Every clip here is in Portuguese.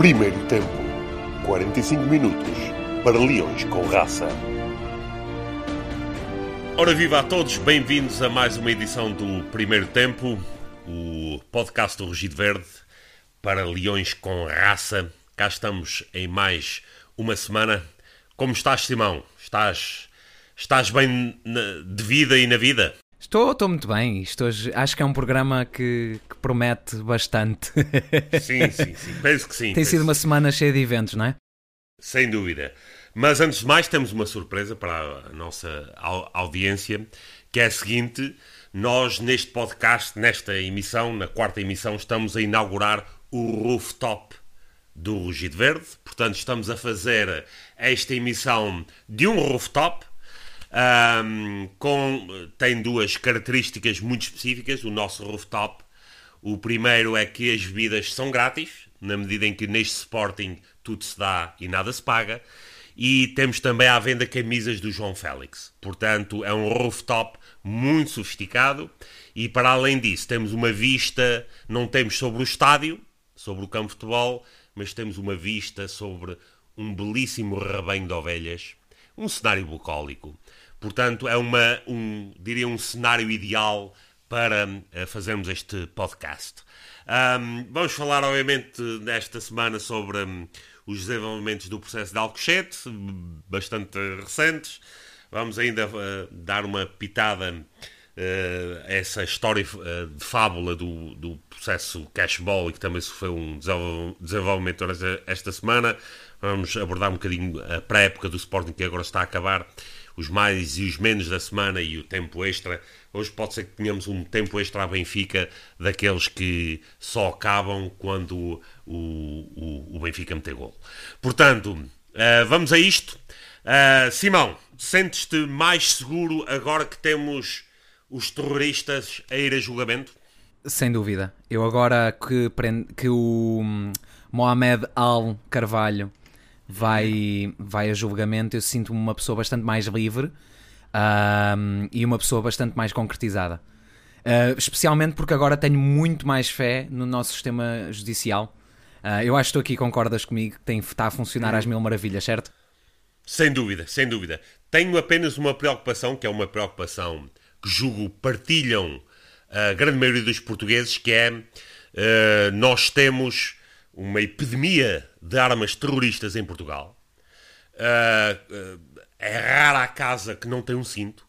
Primeiro tempo. 45 minutos para Leões com Raça. Ora viva a todos, bem-vindos a mais uma edição do Primeiro Tempo, o podcast do Rugido Verde para Leões com Raça. Cá estamos em mais uma semana. Como estás, Simão? Estás, estás bem na- de vida e na vida? Estou, estou muito bem. Hoje, acho que é um programa que, que promete bastante. Sim, sim, sim. Penso que sim. Tem sido uma semana cheia de eventos, não é? Sem dúvida. Mas antes de mais, temos uma surpresa para a nossa au- audiência, que é a seguinte: nós, neste podcast, nesta emissão, na quarta emissão, estamos a inaugurar o rooftop do Rugido Verde. Portanto, estamos a fazer esta emissão de um rooftop. Ahm, com, tem duas características muito específicas. O nosso rooftop o primeiro é que as bebidas são grátis, na medida em que neste Sporting tudo se dá e nada se paga. E temos também à venda camisas do João Félix. Portanto, é um rooftop muito sofisticado. E para além disso, temos uma vista, não temos sobre o estádio, sobre o campo de futebol, mas temos uma vista sobre um belíssimo rebanho de ovelhas, um cenário bucólico. Portanto, é uma, um, diria um cenário ideal para eh, fazermos este podcast. Ahm, vamos falar, obviamente, nesta semana sobre hum, os desenvolvimentos do processo de Alcochete, bastante recentes. Vamos ainda eh, dar uma pitada eh, a essa história eh, de fábula do, do processo cashball e que também sofreu um desenvol- desenvolvimento esta semana. Vamos abordar um bocadinho a pré-época do Sporting que agora está a acabar, os mais e os menos da semana e o tempo extra. Hoje pode ser que tenhamos um tempo extra à Benfica daqueles que só acabam quando o, o, o Benfica meter gol. Portanto, eh, vamos a isto. Eh, Simão, sentes-te mais seguro agora que temos os terroristas a ir a julgamento? Sem dúvida. Eu agora que, prende- que o hum, Mohamed Al Carvalho vai, vai a julgamento, eu sinto-me uma pessoa bastante mais livre ahm, e uma pessoa bastante mais concretizada. Ah, especialmente porque agora tenho muito mais fé no nosso sistema judicial. Ah, eu acho que tu aqui concordas comigo que tem, está a funcionar às mil maravilhas, certo? Sem dúvida, sem dúvida. Tenho apenas uma preocupação, que é uma preocupação que julgo partilham a grande maioria dos portugueses, que é eh, nós temos uma epidemia de armas terroristas em Portugal. Eh, eh, é rara a casa que não tem um cinto.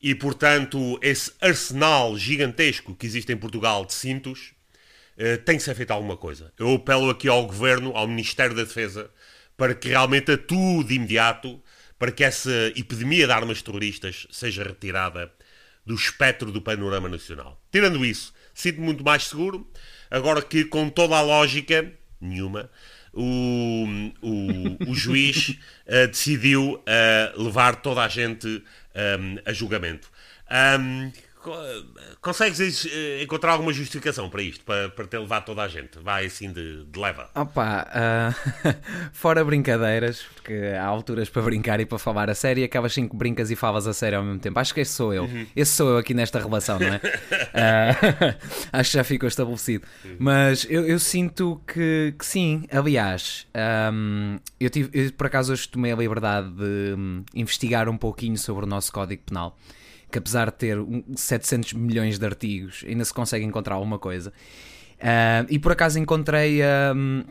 E, portanto, esse arsenal gigantesco que existe em Portugal de cintos eh, tem que ser feito alguma coisa. Eu apelo aqui ao Governo, ao Ministério da Defesa, para que realmente atue de imediato para que essa epidemia de armas terroristas seja retirada do espectro do panorama nacional. Tirando isso, sinto-me muito mais seguro, agora que com toda a lógica, nenhuma, o, o, o juiz eh, decidiu eh, levar toda a gente eh, a julgamento. Ahm, co- consegues eh, encontrar alguma justificação para isto, para, para ter levado toda a gente? Vai assim de, de leva. Opa, ah, fora brincadeiras, porque há alturas para brincar e para falar a sério, e acabas sim que brincas e falas a sério ao mesmo tempo. Acho que esse sou eu. Esse sou eu aqui nesta relação, não é? Ah, acho que já ficou estabelecido. Mas eu, eu sinto que, que sim. Aliás, ahm, eu, tive, eu por acaso hoje tomei a liberdade de hum, investigar um pouquinho sobre o nosso Código Penal. Que apesar de ter um- 700 milhões de artigos, ainda se consegue encontrar alguma coisa. Ah, e por acaso encontrei hum,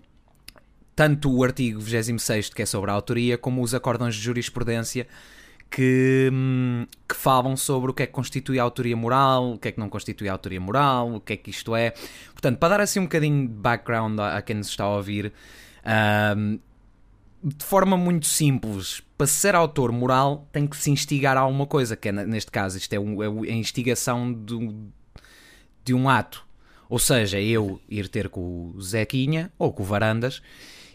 tanto o artigo 26, que é sobre a autoria, como os acórdãos de jurisprudência que, hum, que falam sobre o que é que constitui a autoria moral, o que é que não constitui a autoria moral, o que é que isto é. Portanto, para dar assim um bocadinho de background a, a quem nos está a ouvir, hum, de forma muito simples, para ser autor moral tem que se instigar a alguma coisa, que é, neste caso, isto é, um- é a instigação do, de um ato. Ou seja, eu ir ter com o Zequinha ou com o Varandas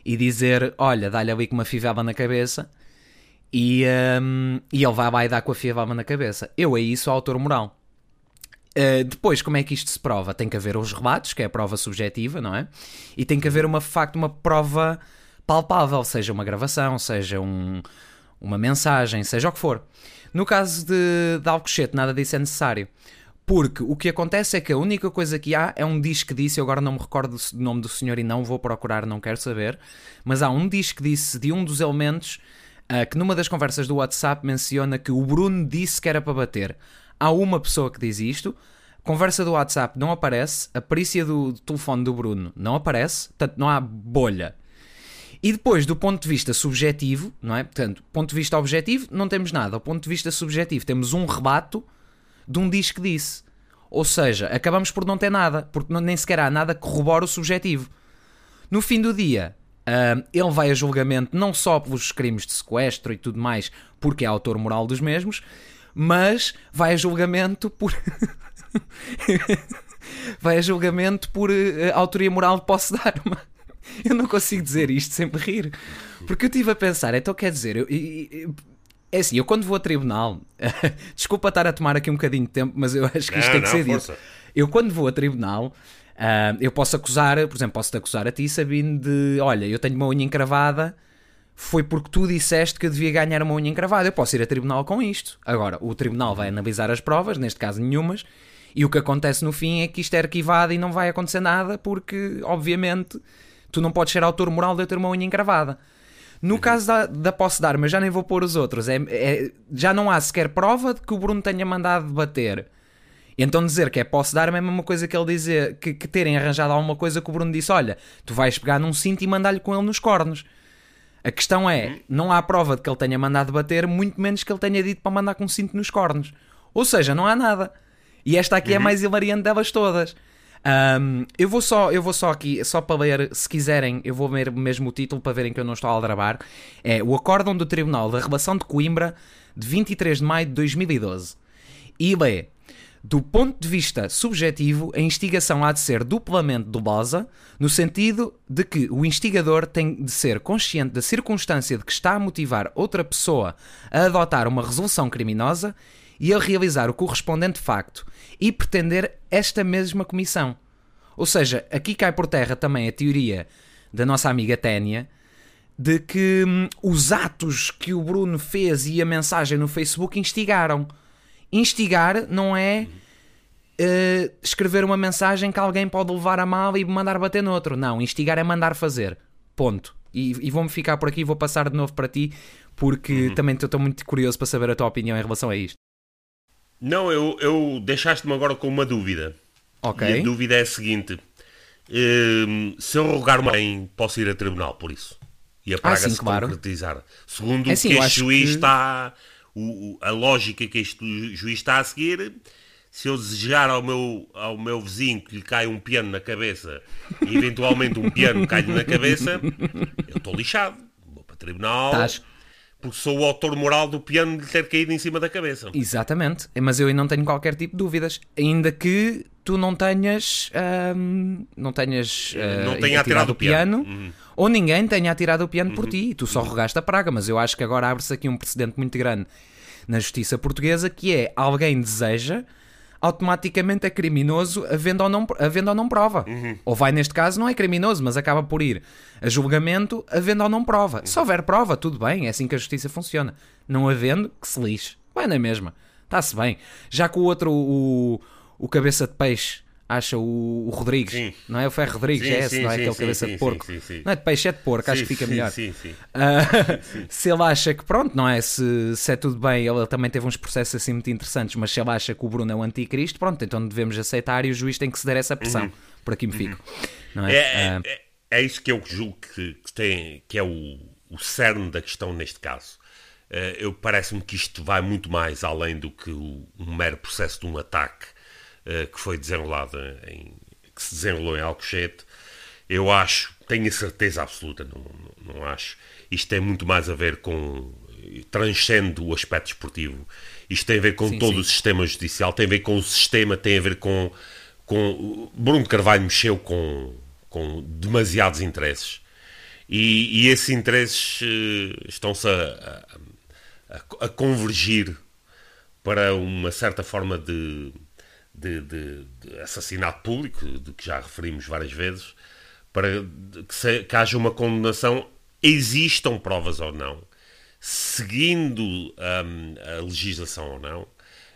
e dizer: Olha, dá-lhe ali com uma fivela na cabeça e, hum, e ele vai e dá com a fivela na cabeça. Eu aí sou autor moral. Uh, depois, como é que isto se prova? Tem que haver os relatos, que é a prova subjetiva, não é? E tem que haver uma de facto uma prova palpável, seja uma gravação, seja um, uma mensagem, seja o que for. No caso de, de Alcochete, nada disso é necessário. Porque o que acontece é que a única coisa que há é um disco que disse, eu agora não me recordo do nome do senhor e não vou procurar, não quero saber, mas há um disco que disse de um dos elementos uh, que numa das conversas do WhatsApp menciona que o Bruno disse que era para bater. Há uma pessoa que diz isto, conversa do WhatsApp não aparece, a perícia do telefone do Bruno não aparece, portanto não há bolha. E depois, do ponto de vista subjetivo, não é? Portanto, ponto de vista objetivo, não temos nada. Do ponto de vista subjetivo, temos um rebato de um diz que disse. Ou seja, acabamos por não ter nada, porque nem sequer há nada que corrobore o subjetivo. No fim do dia, uh, ele vai a julgamento não só pelos crimes de sequestro e tudo mais, porque é autor moral dos mesmos, mas vai a julgamento por. vai a julgamento por uh, autoria moral de posse de arma. Eu não consigo dizer isto sem me rir. Porque eu estive a pensar, então quer dizer, eu, eu, é assim, eu quando vou a tribunal, desculpa estar a tomar aqui um bocadinho de tempo, mas eu acho que isto não, tem que não, ser força. dito. Eu quando vou a tribunal, uh, eu posso acusar, por exemplo, posso-te acusar a ti, Sabine, de olha, eu tenho uma unha encravada, foi porque tu disseste que eu devia ganhar uma unha encravada. Eu posso ir a tribunal com isto. Agora, o tribunal vai analisar as provas, neste caso nenhumas, e o que acontece no fim é que isto é arquivado e não vai acontecer nada, porque, obviamente, tu não podes ser autor moral de eu ter uma unha encravada. No caso da, da posse de armas, já nem vou pôr os outros. É, é, já não há sequer prova de que o Bruno tenha mandado bater. Então dizer que é posse de arma é a mesma coisa que ele dizer que, que terem arranjado alguma coisa que o Bruno disse: olha, tu vais pegar num cinto e mandar-lhe com ele nos cornos. A questão é, uhum. não há prova de que ele tenha mandado bater, muito menos que ele tenha dito para mandar com um cinto nos cornos. Ou seja, não há nada. E esta aqui é uhum. é a mais hilariante delas todas. Um, eu vou só, eu vou só aqui, só para ler, se quiserem, eu vou ler mesmo o título para verem que eu não estou a aldrabar. É o Acórdão do Tribunal da Relação de Coimbra de 23 de maio de 2012. E lê: do ponto de vista subjetivo, a instigação há de ser duplamente dolosa, no sentido de que o instigador tem de ser consciente da circunstância de que está a motivar outra pessoa a adotar uma resolução criminosa e a realizar o correspondente facto e pretender esta mesma comissão. Ou seja, aqui cai por terra também a teoria da nossa amiga Ténia de que hum, os atos que o Bruno fez e a mensagem no Facebook instigaram. Instigar não é uh, escrever uma mensagem que alguém pode levar a mal e mandar bater no outro. Não, instigar é mandar fazer. Ponto. E, e vou-me ficar por aqui e vou passar de novo para ti, porque uhum. também estou muito curioso para saber a tua opinião em relação a isto. Não, eu, eu deixaste-me agora com uma dúvida. Ok. E a dúvida é a seguinte: um, se eu rogar uma bem, posso ir a tribunal por isso? E a praga ah, sim, se claro. concretizar. Segundo é, sim, o que este juiz que... está. O, a lógica que este juiz está a seguir, se eu desejar ao meu, ao meu vizinho que lhe caia um piano na cabeça e eventualmente um piano cai-lhe na cabeça, eu estou lixado. Vou para o tribunal. Estás porque sou o autor moral do piano de ter caído em cima da cabeça. Exatamente, mas eu não tenho qualquer tipo de dúvidas, ainda que tu não tenhas hum, não tenhas uh, não tenha atirado o piano, piano uhum. ou ninguém tenha atirado o piano uhum. por ti, tu só uhum. rogaste a praga, mas eu acho que agora abre-se aqui um precedente muito grande na justiça portuguesa que é alguém deseja automaticamente é criminoso havendo ou não, havendo ou não prova. Uhum. Ou vai, neste caso, não é criminoso, mas acaba por ir a julgamento havendo ou não prova. Uhum. Se houver prova, tudo bem, é assim que a justiça funciona. Não havendo, que se lixe. Vai na mesma. Está-se bem. Já que o outro, o, o cabeça de peixe, acha o, o Rodrigues, sim. não é? O Ferro Rodrigues, sim, é esse, sim, não é? Aquele cabeça de porco. Não é de peixe, é de porco, acho que fica melhor. Uh, se ele acha que, pronto, não é? Se, se é tudo bem, ele também teve uns processos assim muito interessantes, mas se ele acha que o Bruno é o anticristo, pronto, então devemos aceitar e o juiz tem que ceder essa pressão. Uhum. Por aqui me fico. Uhum. É? É, uh, é, é, isso que eu julgo que, que, tem, que é o, o cerne da questão neste caso. Uh, eu parece-me que isto vai muito mais além do que o, um mero processo de um ataque que foi desenrolado em, que se desenrolou em Alcochete, eu acho, tenho a certeza absoluta, não, não, não acho, isto tem muito mais a ver com transcende o aspecto esportivo. Isto tem a ver com sim, todo sim. o sistema judicial, tem a ver com o sistema, tem a ver com. com Bruno Carvalho mexeu com, com demasiados interesses. E, e esses interesses uh, estão-se a, a, a, convergir para uma certa forma de, de, de, de, assassinato público, de que já referimos várias vezes, para que, se, que haja uma condenação, existam provas ou não, seguindo um, a legislação ou não,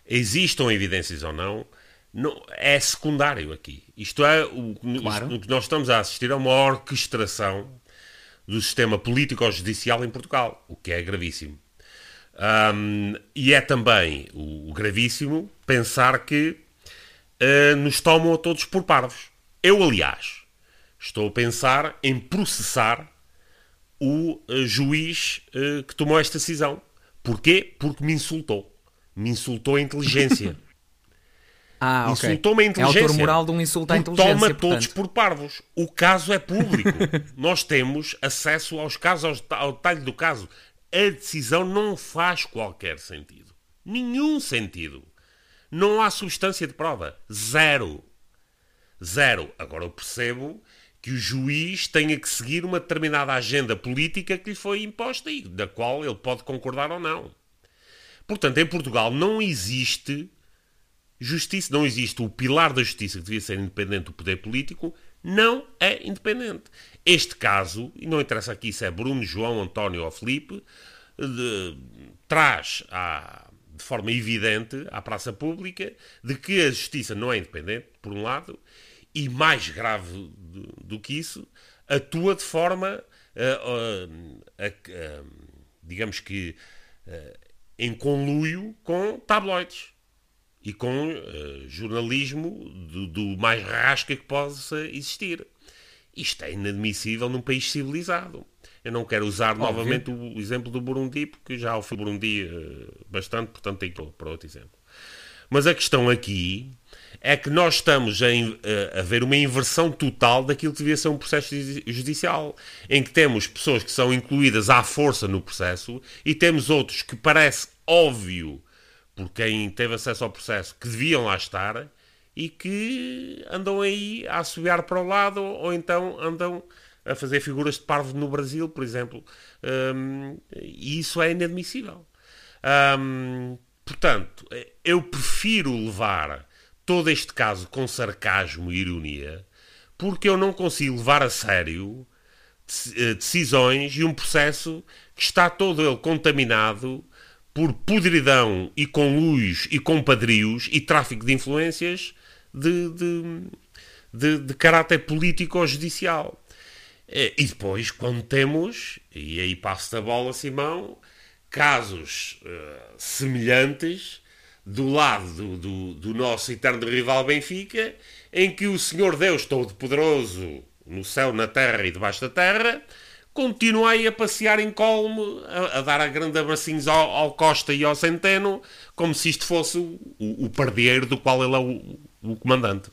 existam evidências ou não, não, é secundário aqui. Isto é, o, Claro. o que nós estamos a assistir a uma orquestração do sistema político-judicial em Portugal, o que é gravíssimo. Ahm, e é também o, o gravíssimo pensar que ah, nos tomam a todos por parvos. Eu, aliás, estou a pensar em processar o ah, juiz ah, que tomou esta decisão. Porquê? Porque me insultou. Me insultou a inteligência. Ah, ok. Insultou-me a É inteligência. autor moral de um insulto à inteligência. Toma portanto. todos por parvos. O caso é público. Nós temos acesso aos casos, ao detalhe do caso. A decisão não faz qualquer sentido. Nenhum sentido. Não há substância de prova. Zero. Zero. Agora eu percebo que o juiz tenha que seguir uma determinada agenda política que lhe foi imposta e da qual ele pode concordar ou não. Portanto, em Portugal não existe justiça, não existe o pilar da justiça que devia ser independente do poder político, não é independente. Este caso, e não interessa aqui se é Bruno, João, António ou Felipe, de- traz à- de forma evidente à praça pública de que a justiça não é independente, por um lado, e mais grave do, do que isso, atua de forma, ah, a- a- digamos que, em conluio com tabloides e com jornalismo do, do mais rasca que possa existir. Isto é inadmissível num país civilizado. Eu não quero usar novamente o exemplo do Burundi, porque já o fui Burundi eh, bastante, portanto tenho que ir para outro exemplo. Mas a questão aqui é que nós estamos a, a- a ver uma inversão total daquilo que devia ser um processo judi- judicial, em que temos pessoas que são incluídas à força no processo e temos outros que parece óbvio por quem teve acesso ao processo que deviam lá estar e que andam aí a assobiar para o lado ou então andam a fazer figuras de parvo no Brasil, por exemplo. Hum, e isso é inadmissível. Hum, portanto, eu prefiro levar todo este caso com sarcasmo e ironia porque eu não consigo levar a sério eh, decisões e um processo que está todo ele contaminado por podridão e conluios e compadrios e tráfico de influências de, de, de, de caráter político ou judicial. Eh, E depois, quando temos, e aí passo a bola, Simão, casos eh, semelhantes do lado do, do, do nosso eterno rival Benfica, em que o Senhor Deus Todo-Poderoso, no céu, na terra e debaixo da terra, continua aí a passear em colmo, a, a dar a grande abracinhos ao, ao Costa e ao Centeno, como se isto fosse o, o, o pardieiro do qual ele é o, o comandante.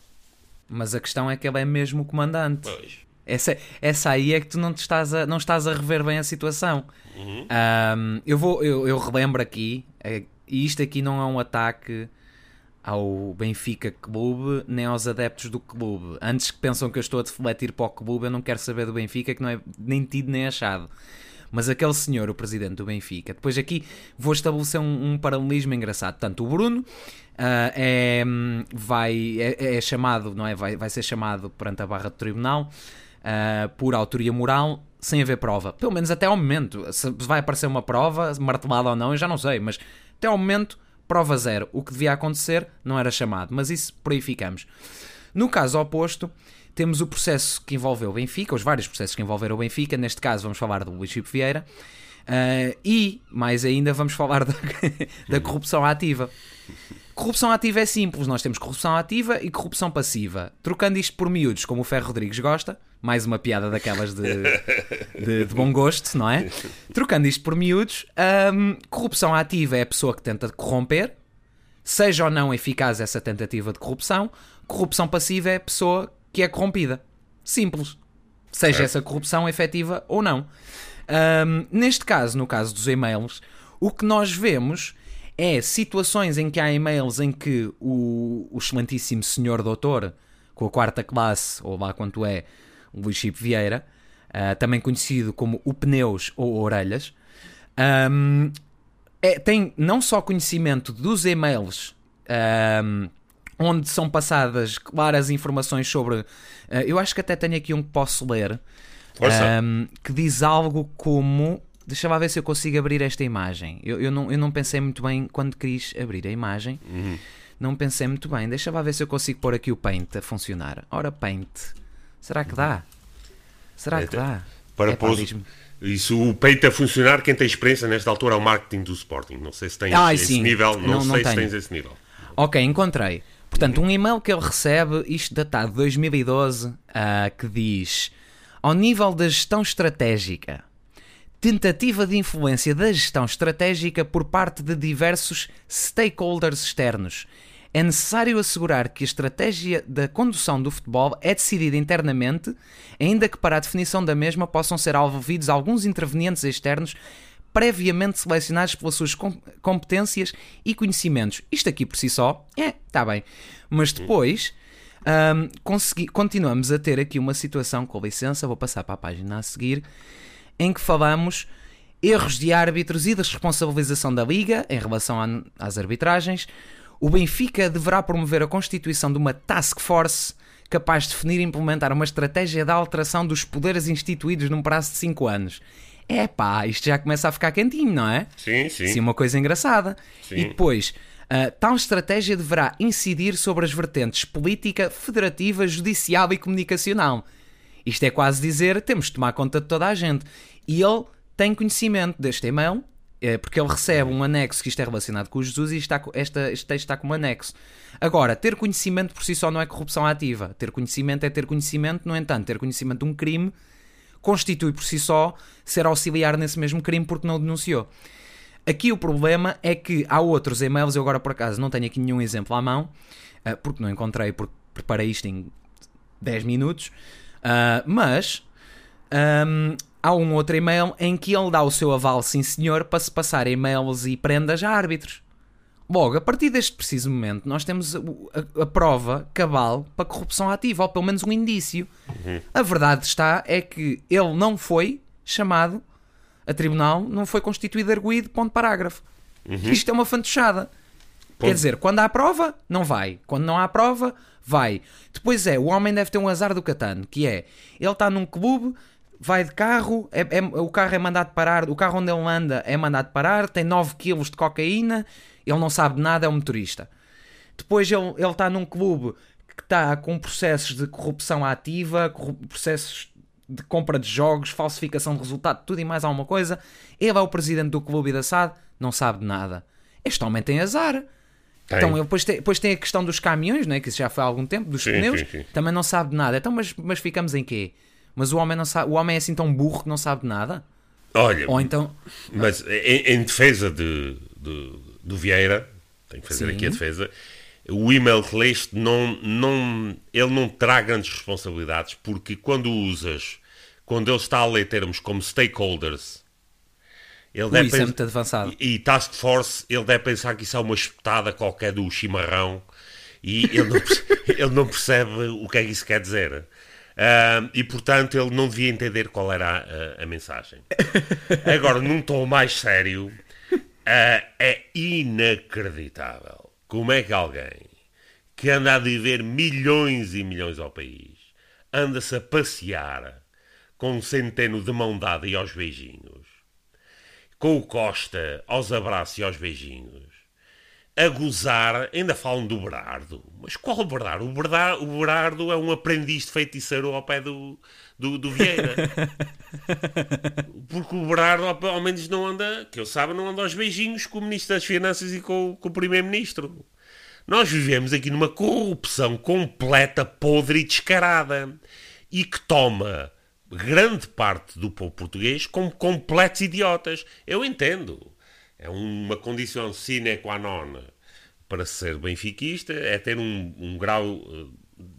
Mas a questão é que ele é mesmo o comandante. Pois. Essa, essa aí é que tu não, estás a, não estás a rever bem a situação. Ahm, eu, vou, eu, eu relembro aqui, eh, e isto aqui não é um ataque ao Benfica Clube nem aos adeptos do clube. Antes que pensam que eu estou a defletir para o clube, eu não quero saber do Benfica, que não é nem tido nem achado. Mas aquele senhor, o presidente do Benfica, depois aqui vou estabelecer um, um paralelismo engraçado. Portanto, o Bruno ah, é, vai, é, é chamado, não é? Vai, vai ser chamado perante a barra do tribunal ah, por autoria moral sem haver prova. Pelo menos até ao momento. Se vai aparecer uma prova, martelada ou não, eu já não sei, mas até ao momento, prova zero. O que devia acontecer não era chamado, mas isso por aí ficamos. No caso oposto, temos o processo que envolveu o Benfica, os vários processos que envolveram o Benfica, neste caso vamos falar do Luís Chico Vieira, ah, e, mais ainda, vamos falar da, da corrupção ativa. Corrupção ativa é simples, nós temos corrupção ativa e corrupção passiva. Trocando isto por miúdos, como o Ferro Rodrigues gosta, mais uma piada daquelas de, de, de bom gosto, não é? Trocando isto por miúdos, hum, corrupção ativa é a pessoa que tenta corromper, seja ou não eficaz essa tentativa de corrupção, corrupção passiva é a pessoa que é corrompida. Simples. Seja essa corrupção efetiva ou não. Hum, neste caso, no caso dos e-mails, o que nós vemos é situações em que há e-mails em que o, o excelentíssimo senhor doutor, com a quarta classe, ou lá quanto é, Luís Chico Vieira, ah, também conhecido como o Pneus ou Orelhas, hum, é- tem não só conhecimento dos e-mails ahm, onde são passadas claras informações sobre. ah, eu acho que até tenho aqui um que posso ler ahm, que diz algo como. Deixa lá ver se eu consigo abrir esta imagem. Eu, eu, não, eu não pensei muito bem quando quis abrir a imagem. Não pensei muito bem. Deixa lá ver se eu consigo pôr aqui o Paint a funcionar. Ora, Paint. Será que dá? Será que dá? Para Epá, pôr isso o peito a funcionar, quem tem experiência nesta altura é o marketing do Sporting. Não sei se tens Ai, esse sim. nível, não, Não- não sei se tenho. tens esse nível. Ok, encontrei. Portanto, um e-mail que ele recebe, isto datado de 2012, ah, que diz: Ao nível da gestão estratégica, tentativa de influência da gestão estratégica por parte de diversos stakeholders externos. É necessário assegurar que a estratégia da condução do futebol é decidida internamente, ainda que para a definição da mesma possam ser envolvidos alguns intervenientes externos previamente selecionados pelas suas com- competências e conhecimentos. Isto aqui por si só, é, está bem. Mas depois, ahm, consegui- continuamos a ter aqui uma situação, com licença, vou passar para a página a seguir, em que falamos erros de árbitros e da responsabilização da Liga em relação a- às arbitragens. O Benfica deverá promover a constituição de uma task force capaz de definir e implementar uma estratégia de alteração dos poderes instituídos num prazo de 5 anos. É pá, isto já começa a ficar quentinho, não é? Sim, sim. Sim, uma coisa engraçada. Sim. E depois, ah, tal estratégia deverá incidir sobre as vertentes política, federativa, judicial e comunicacional. Isto é quase dizer, temos de tomar conta de toda a gente. E ele tem conhecimento deste e-mail, eh, porque ele recebe um anexo que isto é relacionado com Jesus e está, esta, este texto está como anexo. Agora, ter conhecimento por si só não é corrupção ativa. Ter conhecimento é ter conhecimento, no entanto, ter conhecimento de um crime constitui por si só ser auxiliar nesse mesmo crime porque não o denunciou. Aqui o problema é que há outros e-mails, eu agora por acaso não tenho aqui nenhum exemplo à mão, ah, porque não encontrei, porque preparei isto em 10 minutos, ah, mas ahm, há um outro e-mail em que ele dá o seu aval, sim senhor, para se passar e-mails e prendas a árbitros. Logo, a partir deste preciso momento, nós temos o- a, a prova cabal para corrupção ativa, ou pelo menos um indício. A verdade está é que ele não foi chamado a tribunal, não foi constituído arguído, ponto parágrafo. Isto é uma fantochada. Quer dizer, quando há prova, não vai. Quando não há prova, vai. Depois é, o homem deve ter um azar do catano, que é, ele está num clube, vai de carro, é- é- o carro é mandado parar, o carro onde ele anda é mandado parar, tem 9 kg de cocaína, ele não sabe de nada, é um motorista. Depois ele, ele está num clube que está com processos de corrupção ativa, corru- processos de compra de jogos, falsificação de resultado, tudo e mais alguma coisa. Ele é o presidente do clube e da SAD, não sabe de nada. Este homem tem azar. Tem. Então, ele depois, tem, depois tem a questão dos caminhões, né, que isso já foi há algum tempo, dos Sim, pneus, sim, sim. também não sabe de nada. Então, mas, mas ficamos em quê? Mas o homem, não sabe, o homem é assim tão burro que não sabe de nada? Olha, Ou então, mas em, em defesa de, de- do Vieira, tenho que fazer aqui a defesa, o e-mail que leste, não, não, ele não terá grandes responsabilidades, porque quando usas, quando ele está a ler termos como stakeholders, ele ui, deve isso é muito avançado. e Task Force, ele deve pensar que isso é uma espetada qualquer do chimarrão e ele não, ele não percebe o que é que isso quer dizer. Ah, e portanto ele não devia entender qual era a, a mensagem. Agora, num tom mais sério, ah, é inacreditável como é que alguém que anda a viver milhões e milhões ao país anda-se a passear com um centeno de mão dada e aos beijinhos com o Costa aos abraços e aos beijinhos, a gozar, ainda falam do Berardo. Mas qual Berardo? O Berardo, o Berardo é um aprendiz de feiticeiro ao pé do, do, do Vieira. Porque o Berardo, ao, ao menos, não anda, que eu saiba, não anda aos beijinhos com o Ministro das Finanças e com, com o Primeiro-Ministro. Nós vivemos aqui numa corrupção completa, podre e descarada. E que toma grande parte do povo português como completos idiotas. Eu entendo. É uma condição sine qua non para ser benfiquista, é ter um, um grau eh,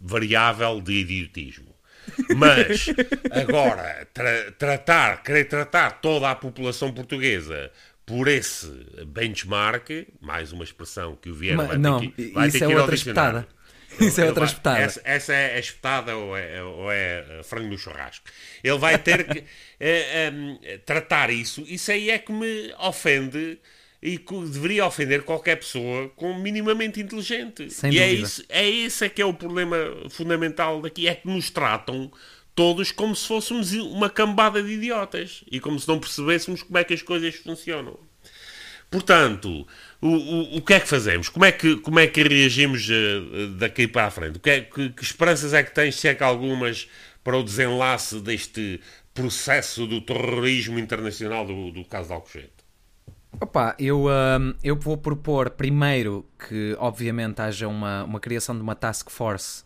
variável de idiotismo. Mas, agora, tra- tratar, querer tratar toda a população portuguesa por esse benchmark, mais uma expressão que o Vieira vai ter não, que, vai isso ter é que ir ao outra dicionário. espetada. Isso é outra vai- espetada. Essa, essa é a espetada ou é, ou é frango no churrasco. Ele vai ter que eh, em, tratar isso. Isso aí é que me ofende e que deveria ofender qualquer pessoa com minimamente inteligente. Sem e é dúvida. isso, é esse é que é o problema fundamental daqui. É que nos tratam todos como se fôssemos uma cambada de idiotas e como se não percebêssemos como é que as coisas funcionam. Portanto, o, o, que é que fazemos? Como é que, como é que reagimos uh, daqui para a frente? Que, é, que, que esperanças é que tens, se é que algumas, para o desenlace deste processo do terrorismo internacional do, do caso de Alcochete? Opa, eu, eu vou propor primeiro que, obviamente, haja uma, uma criação de uma task force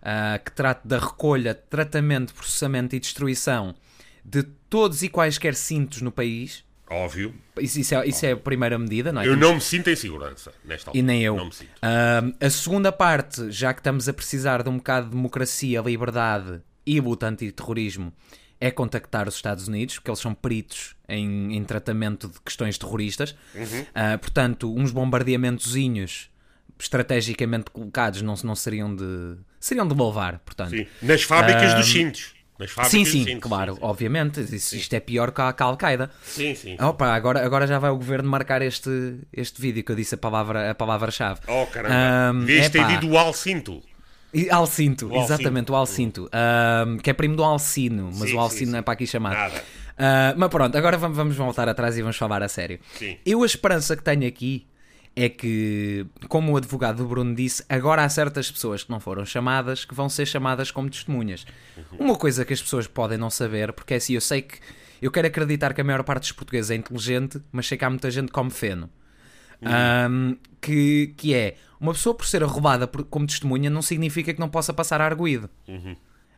uh, que trate da recolha, tratamento, processamento e destruição de todos e quaisquer cintos no país. Óbvio. Isso, isso, é, isso é, a primeira medida, não é? Eu não me sinto em segurança nesta altura. E nem eu. Não me sinto. Uh, a segunda parte, já que estamos a precisar de um bocado de democracia, liberdade e luta antiterrorismo, é contactar os Estados Unidos, porque eles são peritos em, em tratamento de questões terroristas. Uhum. Uh, portanto, uns bombardeamentozinhos estrategicamente colocados não, não seriam de seriam de louvar, portanto. Sim. Nas fábricas uh, dos cintos. Fábricas sim, sim, cintos, claro, sim, obviamente. Isto, isto, é pior que a, que a Al-Qaeda. Sim, sim. Opa, agora, agora já vai o governo marcar este, este vídeo que eu disse a palavra-chave. A palavra -chave. oh, caramba. Um, Devias ter dito o Alcinto. Alcinto, o exatamente, o Alcinto. Um, que é primo do Alcino, mas sim, o Alcino não é para aqui chamar. Nada. Uh, mas pronto, agora vamos, vamos voltar atrás e vamos falar a sério. Sim. Eu a esperança que tenho aqui é que, como o advogado do Bruno disse, agora há certas pessoas que não foram chamadas que vão ser chamadas como testemunhas. Uhum. Uma coisa que as pessoas podem não saber, porque é assim, eu sei que eu quero acreditar que a maior parte dos portugueses é inteligente, mas sei que há muita gente como feno. Uhum. Um, que, que é uma pessoa por ser roubada por, como testemunha não significa que não possa passar a arguído. Uhum.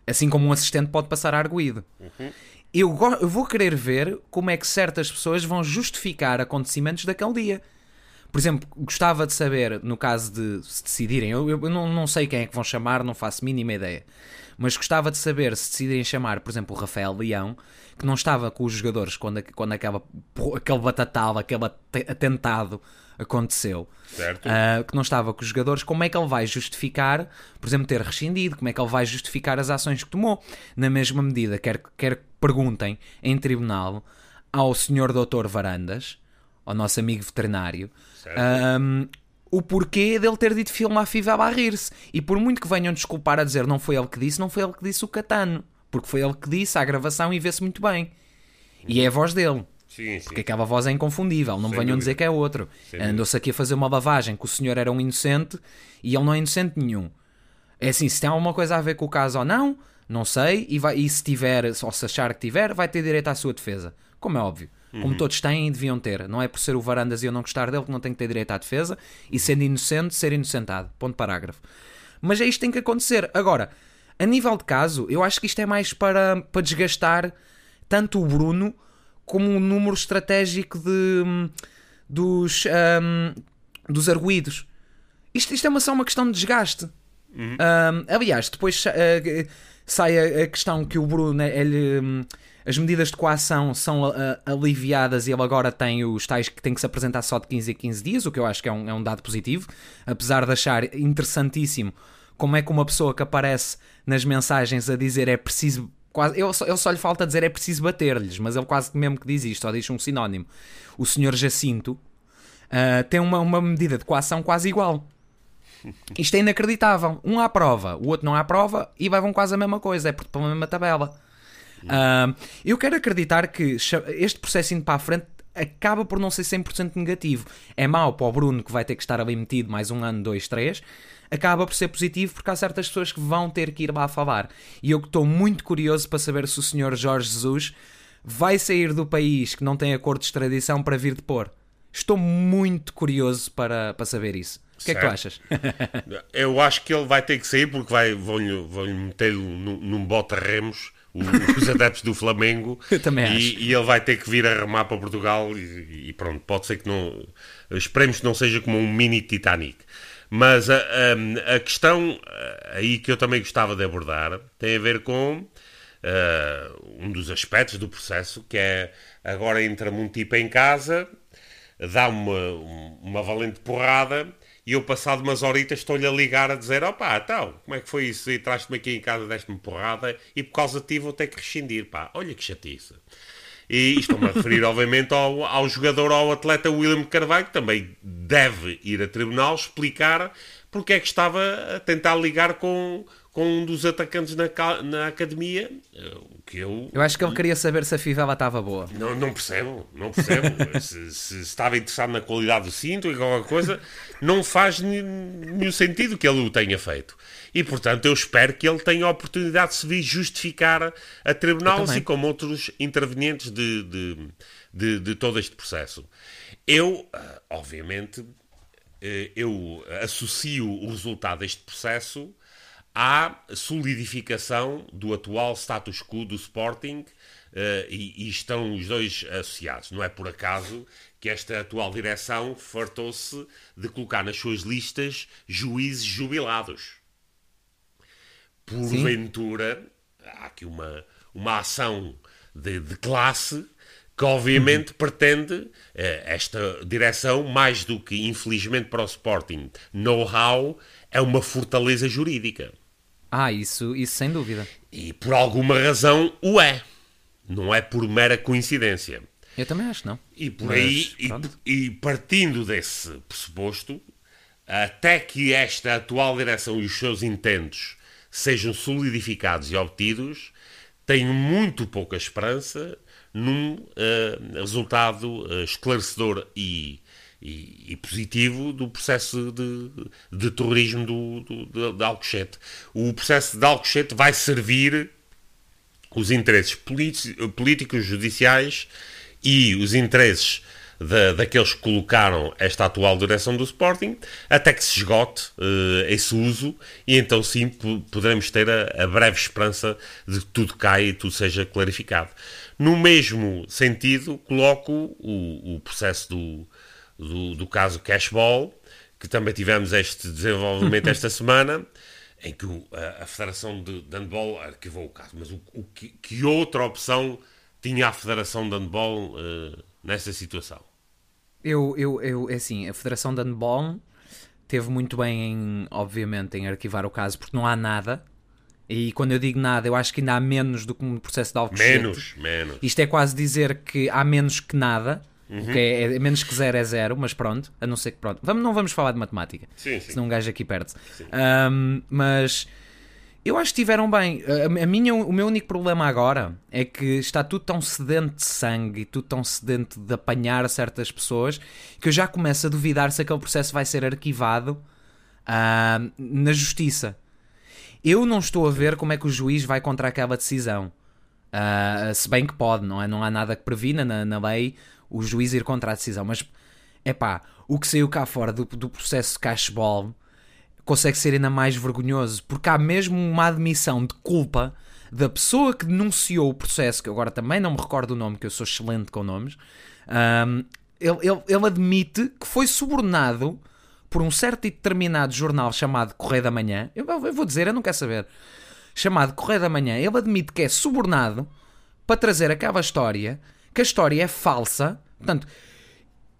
Assim como um assistente pode passar a arguído. Uhum. Eu, eu vou querer ver como é que certas pessoas vão justificar acontecimentos daquele dia. Por exemplo, gostava de saber, no caso de se decidirem, eu, eu não, não sei quem é que vão chamar, não faço mínima ideia, mas gostava de saber se decidirem chamar, por exemplo, o Rafael Leão, que não estava com os jogadores quando, quando aquela, aquele batatal, aquele atentado aconteceu, uh, que não estava com os jogadores, como é que ele vai justificar, por exemplo, ter rescindido, como é que ele vai justificar as ações que tomou? Na mesma medida, quer, quer que perguntem em tribunal ao senhor doutor Varandas, ao nosso amigo veterinário, um, o porquê dele ter dito filme à Fivela a rir-se. E por muito que venham desculpar a dizer não foi ele que disse, não foi ele que disse o Catano. Porque foi ele que disse a gravação e vê-se muito bem. E é a voz dele. Sim, sim. Porque aquela voz é inconfundível, não Sem venham dúvida. dizer que é outro. Andou-se aqui a fazer uma lavagem que o senhor era um inocente e ele não é inocente nenhum. É assim, se tem alguma coisa a ver com o caso ou não, não sei, e, vai, e se tiver, ou se achar que tiver, vai ter direito à sua defesa. Como é óbvio. Como uhum. todos têm e deviam ter. Não é por ser o Varandas e eu não gostar dele que não tem que ter direito à defesa e sendo inocente, ser inocentado. Ponto parágrafo. Mas é isto que tem que acontecer. Agora, a nível de caso, eu acho que isto é mais para, para desgastar tanto o Bruno como o número estratégico de, dos, um, dos arguídos. Isto, isto é uma, só uma questão de desgaste. Uhum. Um, aliás, depois uh, sai a, a, questão que o Bruno ele, hum, as medidas de coação são uh, aliviadas e ele agora tem os tais que tem que se apresentar só de 15 a 15 dias, o que eu acho que é um, é um dado positivo, apesar de achar interessantíssimo como é que uma pessoa que aparece nas mensagens a dizer é preciso. Quase, eu, só, eu só lhe falta dizer é preciso bater-lhes, mas ele quase mesmo que diz isto, só diz um sinónimo. O senhor Jacinto uh, tem uma, uma medida de coação quase igual. Isto é inacreditável. Um à prova, o outro não à prova e levam quase a mesma coisa, é pela mesma tabela. Uh, eu quero acreditar que este processo indo para a frente acaba por não ser 100% negativo. É mau para o Bruno, que vai ter que estar ali metido mais um ano, dois, três. Acaba por ser positivo porque há certas pessoas que vão ter que ir lá falar. E eu estou muito curioso para saber se o senhor Jorge Jesus vai sair do país que não tem acordo de extradição para vir depor. Estou muito curioso para, para saber isso. O que certo. é que tu achas? eu acho que ele vai ter que sair porque vai, vão-lhe vão meter-lo num, num bota-remos os adeptos do Flamengo. E, e, ele vai ter que vir a remar para Portugal e, e, pronto, pode ser que não. Esperemos que não seja como um mini Titanic. Mas a, a, a questão aí que eu também gostava de abordar tem a ver com uh, um dos aspectos do processo, que é agora entra-me um tipo em casa, dá uma, uma valente porrada e eu, passado umas horitas, estou-lhe a ligar a dizer: opá, então, como é que foi isso? E traz-me aqui em casa, deste-me porrada e por causa de ti vou ter que rescindir, pá. Olha que chatice. E estou-me a referir, obviamente, ao, ao jogador, ao atleta William Carvalho, que também deve ir a tribunal explicar porque é que estava a tentar ligar com, com um dos atacantes na, na academia, eh, o que eu... Eu acho que ele queria saber se a fivela estava boa. Não, não percebo, não percebo. se, se, estava interessado na qualidade do cinto e qualquer coisa, não faz nenhum sentido que ele o tenha feito. E, portanto, eu espero que ele tenha a oportunidade de se vir justificar a tribunal, assim como outros intervenientes de, de, de, de todo este processo. Eu, eh, obviamente, eh, eu associo o resultado deste processo à solidificação do atual status quo do Sporting uh, e, e, estão os dois associados. Não é por acaso que esta atual direção fartou-se de colocar nas suas listas juízes jubilados. Porventura, há aqui uma, uma ação de, de classe que obviamente uhum. pretende uh, esta direção, mais do que infelizmente para o Sporting, know-how, é uma fortaleza jurídica. Ah, isso, isso sem dúvida. E por alguma razão o é. Não é por mera coincidência. Eu também acho, não. E por Mas, aí, e, e, partindo desse pressuposto, até que esta atual direção e os seus intentos sejam solidificados e obtidos, tenho muito pouca esperança num uh, resultado uh, esclarecedor e e, e, positivo do processo de, de terrorismo do, do, de, de Alcochete. O processo de Alcochete vai servir os interesses políticos, judiciais e os interesses de, daqueles que colocaram esta atual direção do Sporting, até que se esgote uh, esse uso e então sim poderemos ter a, a, breve esperança de que tudo caia e tudo seja clarificado. No mesmo sentido, coloco o, o processo do, do, do caso Cashball, que também tivemos este desenvolvimento esta semana, em que o, a, a, Federação de, de Handball arquivou o caso. Mas o, o que, que, outra opção tinha a Federação de Handball uh, nessa situação? Eu, eu, eu, é assim, a Federação de Handball teve muito bem, em, obviamente, em arquivar o caso, porque não há nada. E quando eu digo nada, eu acho que ainda há menos do que um processo de Alcochete. Menos, menos. Isto é quase dizer que há menos que nada. Uhum. Que é, é, menos que zero é zero, mas pronto, a não ser que pronto. Vamos, não vamos falar de matemática, sim, sim. senão um gajo aqui perde-se. Um, mas eu acho que estiveram bem. A, a, minha, o meu único problema agora é que está tudo tão sedente de sangue e tudo tão sedente de apanhar certas pessoas que eu já começo a duvidar se aquele processo vai ser arquivado uh, na justiça. Eu não estou a ver como é que o juiz vai contra aquela decisão. Uh, se bem que pode, não é? Não há nada que previna na, na lei o juiz ir contra a decisão. Mas, é pá, o que saiu cá fora do, do processo cashball consegue ser ainda mais vergonhoso, porque há mesmo uma admissão de culpa da pessoa que denunciou o processo, que agora também não me recordo o nome, que eu sou excelente com nomes. Um, ele, ele, ele admite que foi subornado por um certo e determinado jornal chamado Correio da Manhã. Eu, eu, vou dizer, eu não quero saber. Chamado Correio da Manhã. Ele admite que é subornado para trazer aquela história que a história é falsa. Portanto,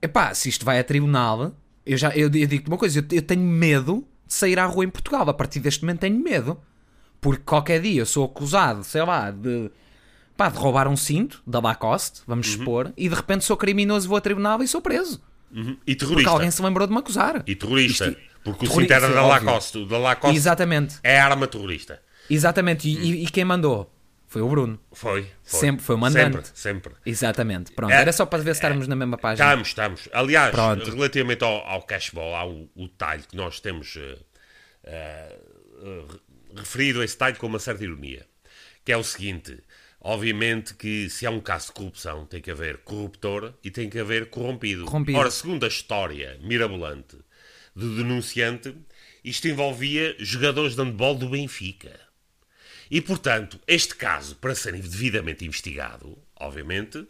epá, se isto vai a tribunal, eu já eu, eu digo-te uma coisa, eu, eu, tenho medo de sair à rua em Portugal. A partir deste momento tenho medo. Porque qualquer dia eu sou acusado, sei lá, de, pá, de roubar um cinto da Lacoste, vamos uhum. expor, e de repente sou criminoso, vou a tribunal e sou preso. Uhum. E terrorista. Porque alguém se lembrou de me acusar. E terrorista. Isto, porque o cinto era da Lacoste. O da Lacoste Exatamente. é arma terrorista. Exatamente. E, uhum. e, e quem mandou? Foi o Bruno. Foi. foi. Sempre, foi o mandante. Sempre, sempre. Exatamente. Pronto, é, era só para ver se estamos é, na mesma página. Estamos, estamos. Aliás, Pronto. relativamente ao, ao cashball, há o, o detalhe que nós temos uh, uh, referido a esse detalhe com uma certa ironia, que é o seguinte. Obviamente que se há um caso de corrupção, tem que haver corruptor e tem que haver corrompido. corrompido. Ora, segundo a história mirabolante do denunciante, isto envolvia jogadores de handball do Benfica. E, portanto, este caso, para ser devidamente investigado, obviamente,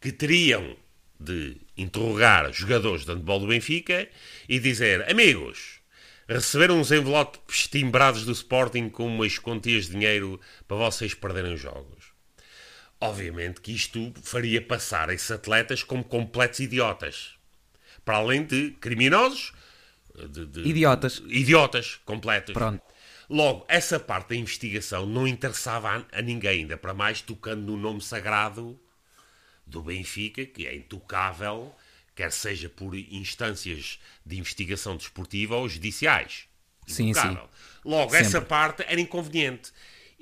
que teriam de interrogar jogadores de handball do Benfica e dizer: Amigos, receberam uns envelopes timbrados do Sporting com umas quantias de dinheiro para vocês perderem jogos. Obviamente que isto faria passar esses atletas como completos idiotas. Para além de criminosos. De, de, idiotas. Idiotas completos. Pronto. Logo, essa parte da investigação não interessava a, a ninguém, ainda para mais tocando no nome sagrado do Benfica, que é intocável, quer seja por instâncias de investigação desportiva ou judiciais. Sim, Intocável. sim. Logo, Sempre. essa parte era inconveniente.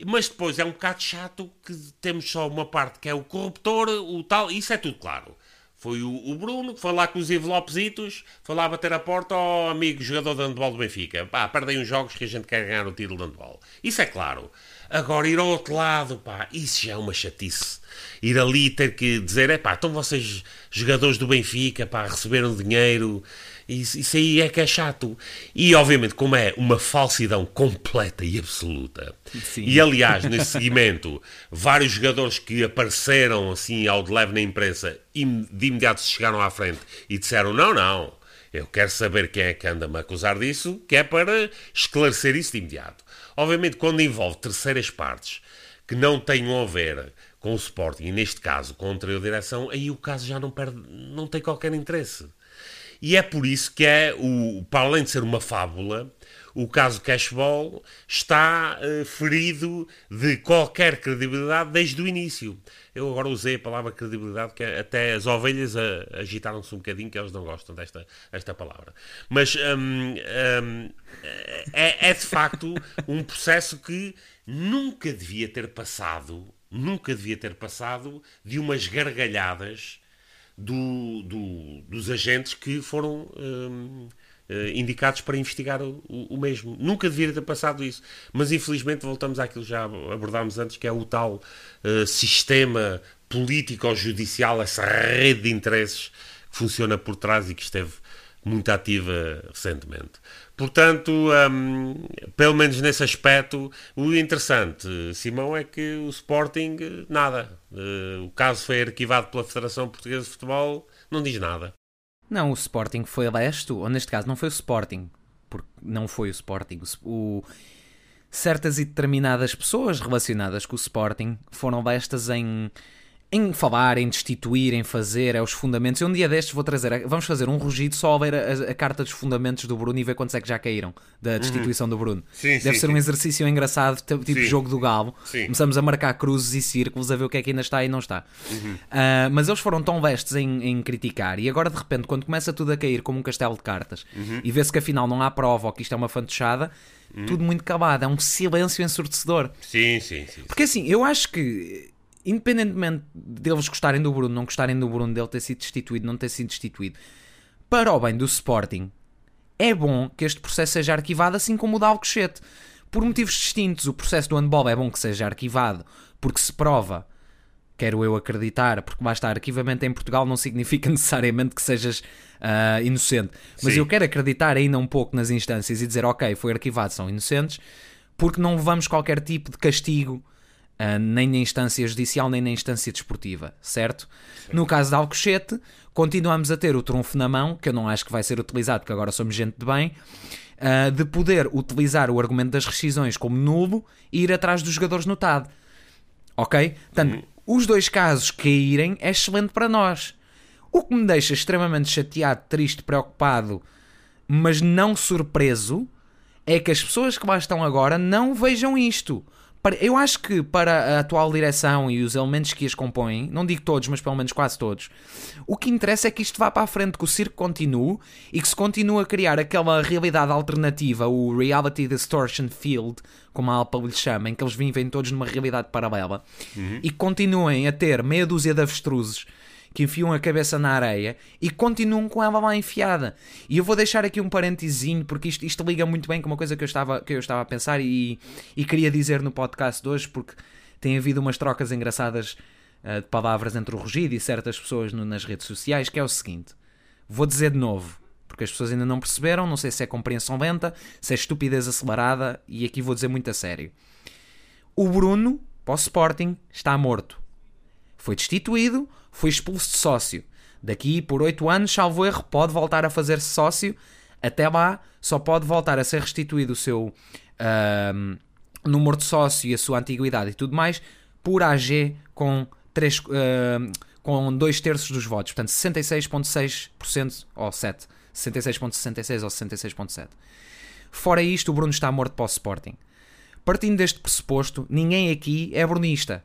Mas depois é um bocado chato que temos só uma parte que é o corruptor, o tal, isso é tudo claro. Foi o, o Bruno que foi lá com os envelopesitos, foi lá bater a porta ao amigo jogador de handball do Benfica. Pá, perdem uns jogos que a gente quer ganhar o título de handball. Isso é claro. Agora, ir ao outro lado, pá, isso já é uma chatice. Ir ali ter que dizer, é pá, então vocês, jogadores do Benfica, pá, receberam dinheiro, isso, isso aí é que é chato. E, obviamente, como é uma falsidão completa e absoluta. Sim. E, aliás, nesse seguimento, vários jogadores que apareceram, assim, ao de leve na imprensa, im- de imediato se chegaram à frente e disseram, não, não, eu quero saber quem é que anda-me a acusar disso, que é para esclarecer isso de imediato. Obviamente, quando envolve terceiras partes que não tenham a ver com o Sporting, e neste caso com a anterior direção, aí o caso já não, perde, não tem qualquer interesse. E é por isso que é, o, para além de ser uma fábula, o caso Cashball está eh, ferido de qualquer credibilidade desde o início. Eu agora usei a palavra credibilidade, que é- até as ovelhas agitaram-se um bocadinho, que elas não gostam desta esta palavra. Mas hum, hum, é, é de facto um processo que nunca devia ter passado, nunca devia ter passado de umas gargalhadas do- do- dos agentes que foram hum, eh, indicados para investigar o, o- mesmo. Nunca deveria ter passado isso. Mas infelizmente voltamos àquilo que já abordámos antes, que é o tal eh, sistema político-judicial, essa rede de interesses que funciona por trás e que esteve muito ativa recentemente. Portanto, hum, pelo menos nesse aspecto, o interessante, Simão, é que o Sporting, nada. Eh, o caso foi arquivado pela Federação Portuguesa de Futebol, não diz nada. Não, o Sporting foi lesto, ou neste caso não foi o Sporting, porque não foi o Sporting. O- certas e determinadas pessoas relacionadas com o Sporting foram lestas em, em falar, em destituir, em fazer, é os fundamentos. Eu um dia destes vou trazer, vamos fazer um rugido só ao ver a, a carta dos fundamentos do Bruno e ver quantos é que já caíram da destituição do Bruno. Uhum. Sim, Deve sim, ser um exercício engraçado, tipo Sim. jogo do galo. Sim. Começamos a marcar cruzes e círculos a ver o que é que ainda está e não está. Ah, mas eles foram tão vestes em, em criticar e agora de repente, quando começa tudo a cair como um castelo de cartas e vê-se que afinal não há prova ou que isto é uma fantochada, tudo muito calado, é um silêncio ensurdecedor. Sim, sim, sim. Porque assim, eu acho que, independentemente deles gostarem do Bruno, não gostarem do Bruno, dele ter sido destituído, não ter sido destituído, para o bem do Sporting, é bom que este processo seja arquivado, assim como o da Alcochete. Por motivos distintos, o processo do handball é bom que seja arquivado, porque se prova, quero eu acreditar, porque está, arquivamento em Portugal não significa necessariamente que sejas ah, inocente. Mas Sim. eu quero acreditar ainda um pouco nas instâncias e dizer, ok, foi arquivado, são inocentes, porque não levamos qualquer tipo de castigo ah, nem na instância judicial, nem na instância desportiva, certo? No caso da Alcochete, continuamos a ter o trunfo na mão, que eu não acho que vai ser utilizado, porque agora somos gente de bem, ah, de poder utilizar o argumento das rescisões como nulo e ir atrás dos jogadores no TAD. Ok? Portanto, os dois casos caírem é excelente para nós. O que me deixa extremamente chateado, triste, preocupado, mas não surpreso, é que as pessoas que lá estão agora não vejam isto. Eu acho que para a atual direção e os elementos que as compõem, não digo todos, mas pelo menos quase todos, o que interessa é que isto vá para a frente, que o circo continue e que se continue a criar aquela realidade alternativa, o Reality Distortion Field, como a Alpa lhe chama, em que eles vivem todos numa realidade paralela e que continuem a ter meia dúzia de avestruzes que enfiam a cabeça na areia e continuam com ela lá enfiada. E eu vou deixar aqui um parentezinho, porque isto, isto liga muito bem com uma coisa que eu estava, que eu estava a pensar e, e queria dizer no podcast de hoje, porque tem havido umas trocas engraçadas ah, de palavras entre o Rugido e certas pessoas no- nas redes sociais, que é o seguinte. Vou dizer de novo, porque as pessoas ainda não perceberam, não sei se é compreensão lenta, se é estupidez acelerada, e aqui vou dizer muito a sério. O Bruno, para o Sporting, está morto. Foi destituído, foi expulso de sócio. Daqui por 8 anos, salvo erro, pode voltar a fazer-se sócio. Até lá, só pode voltar a ser restituído o seu ahm, número de sócio e a sua antiguidade e tudo mais por AG com, 3, com 2 terços dos votos. Portanto, 66,6% ou 7. 66,66 ou 66,7. Fora isto, o Bruno está morto para o Sporting. Partindo deste pressuposto, ninguém aqui é brunista.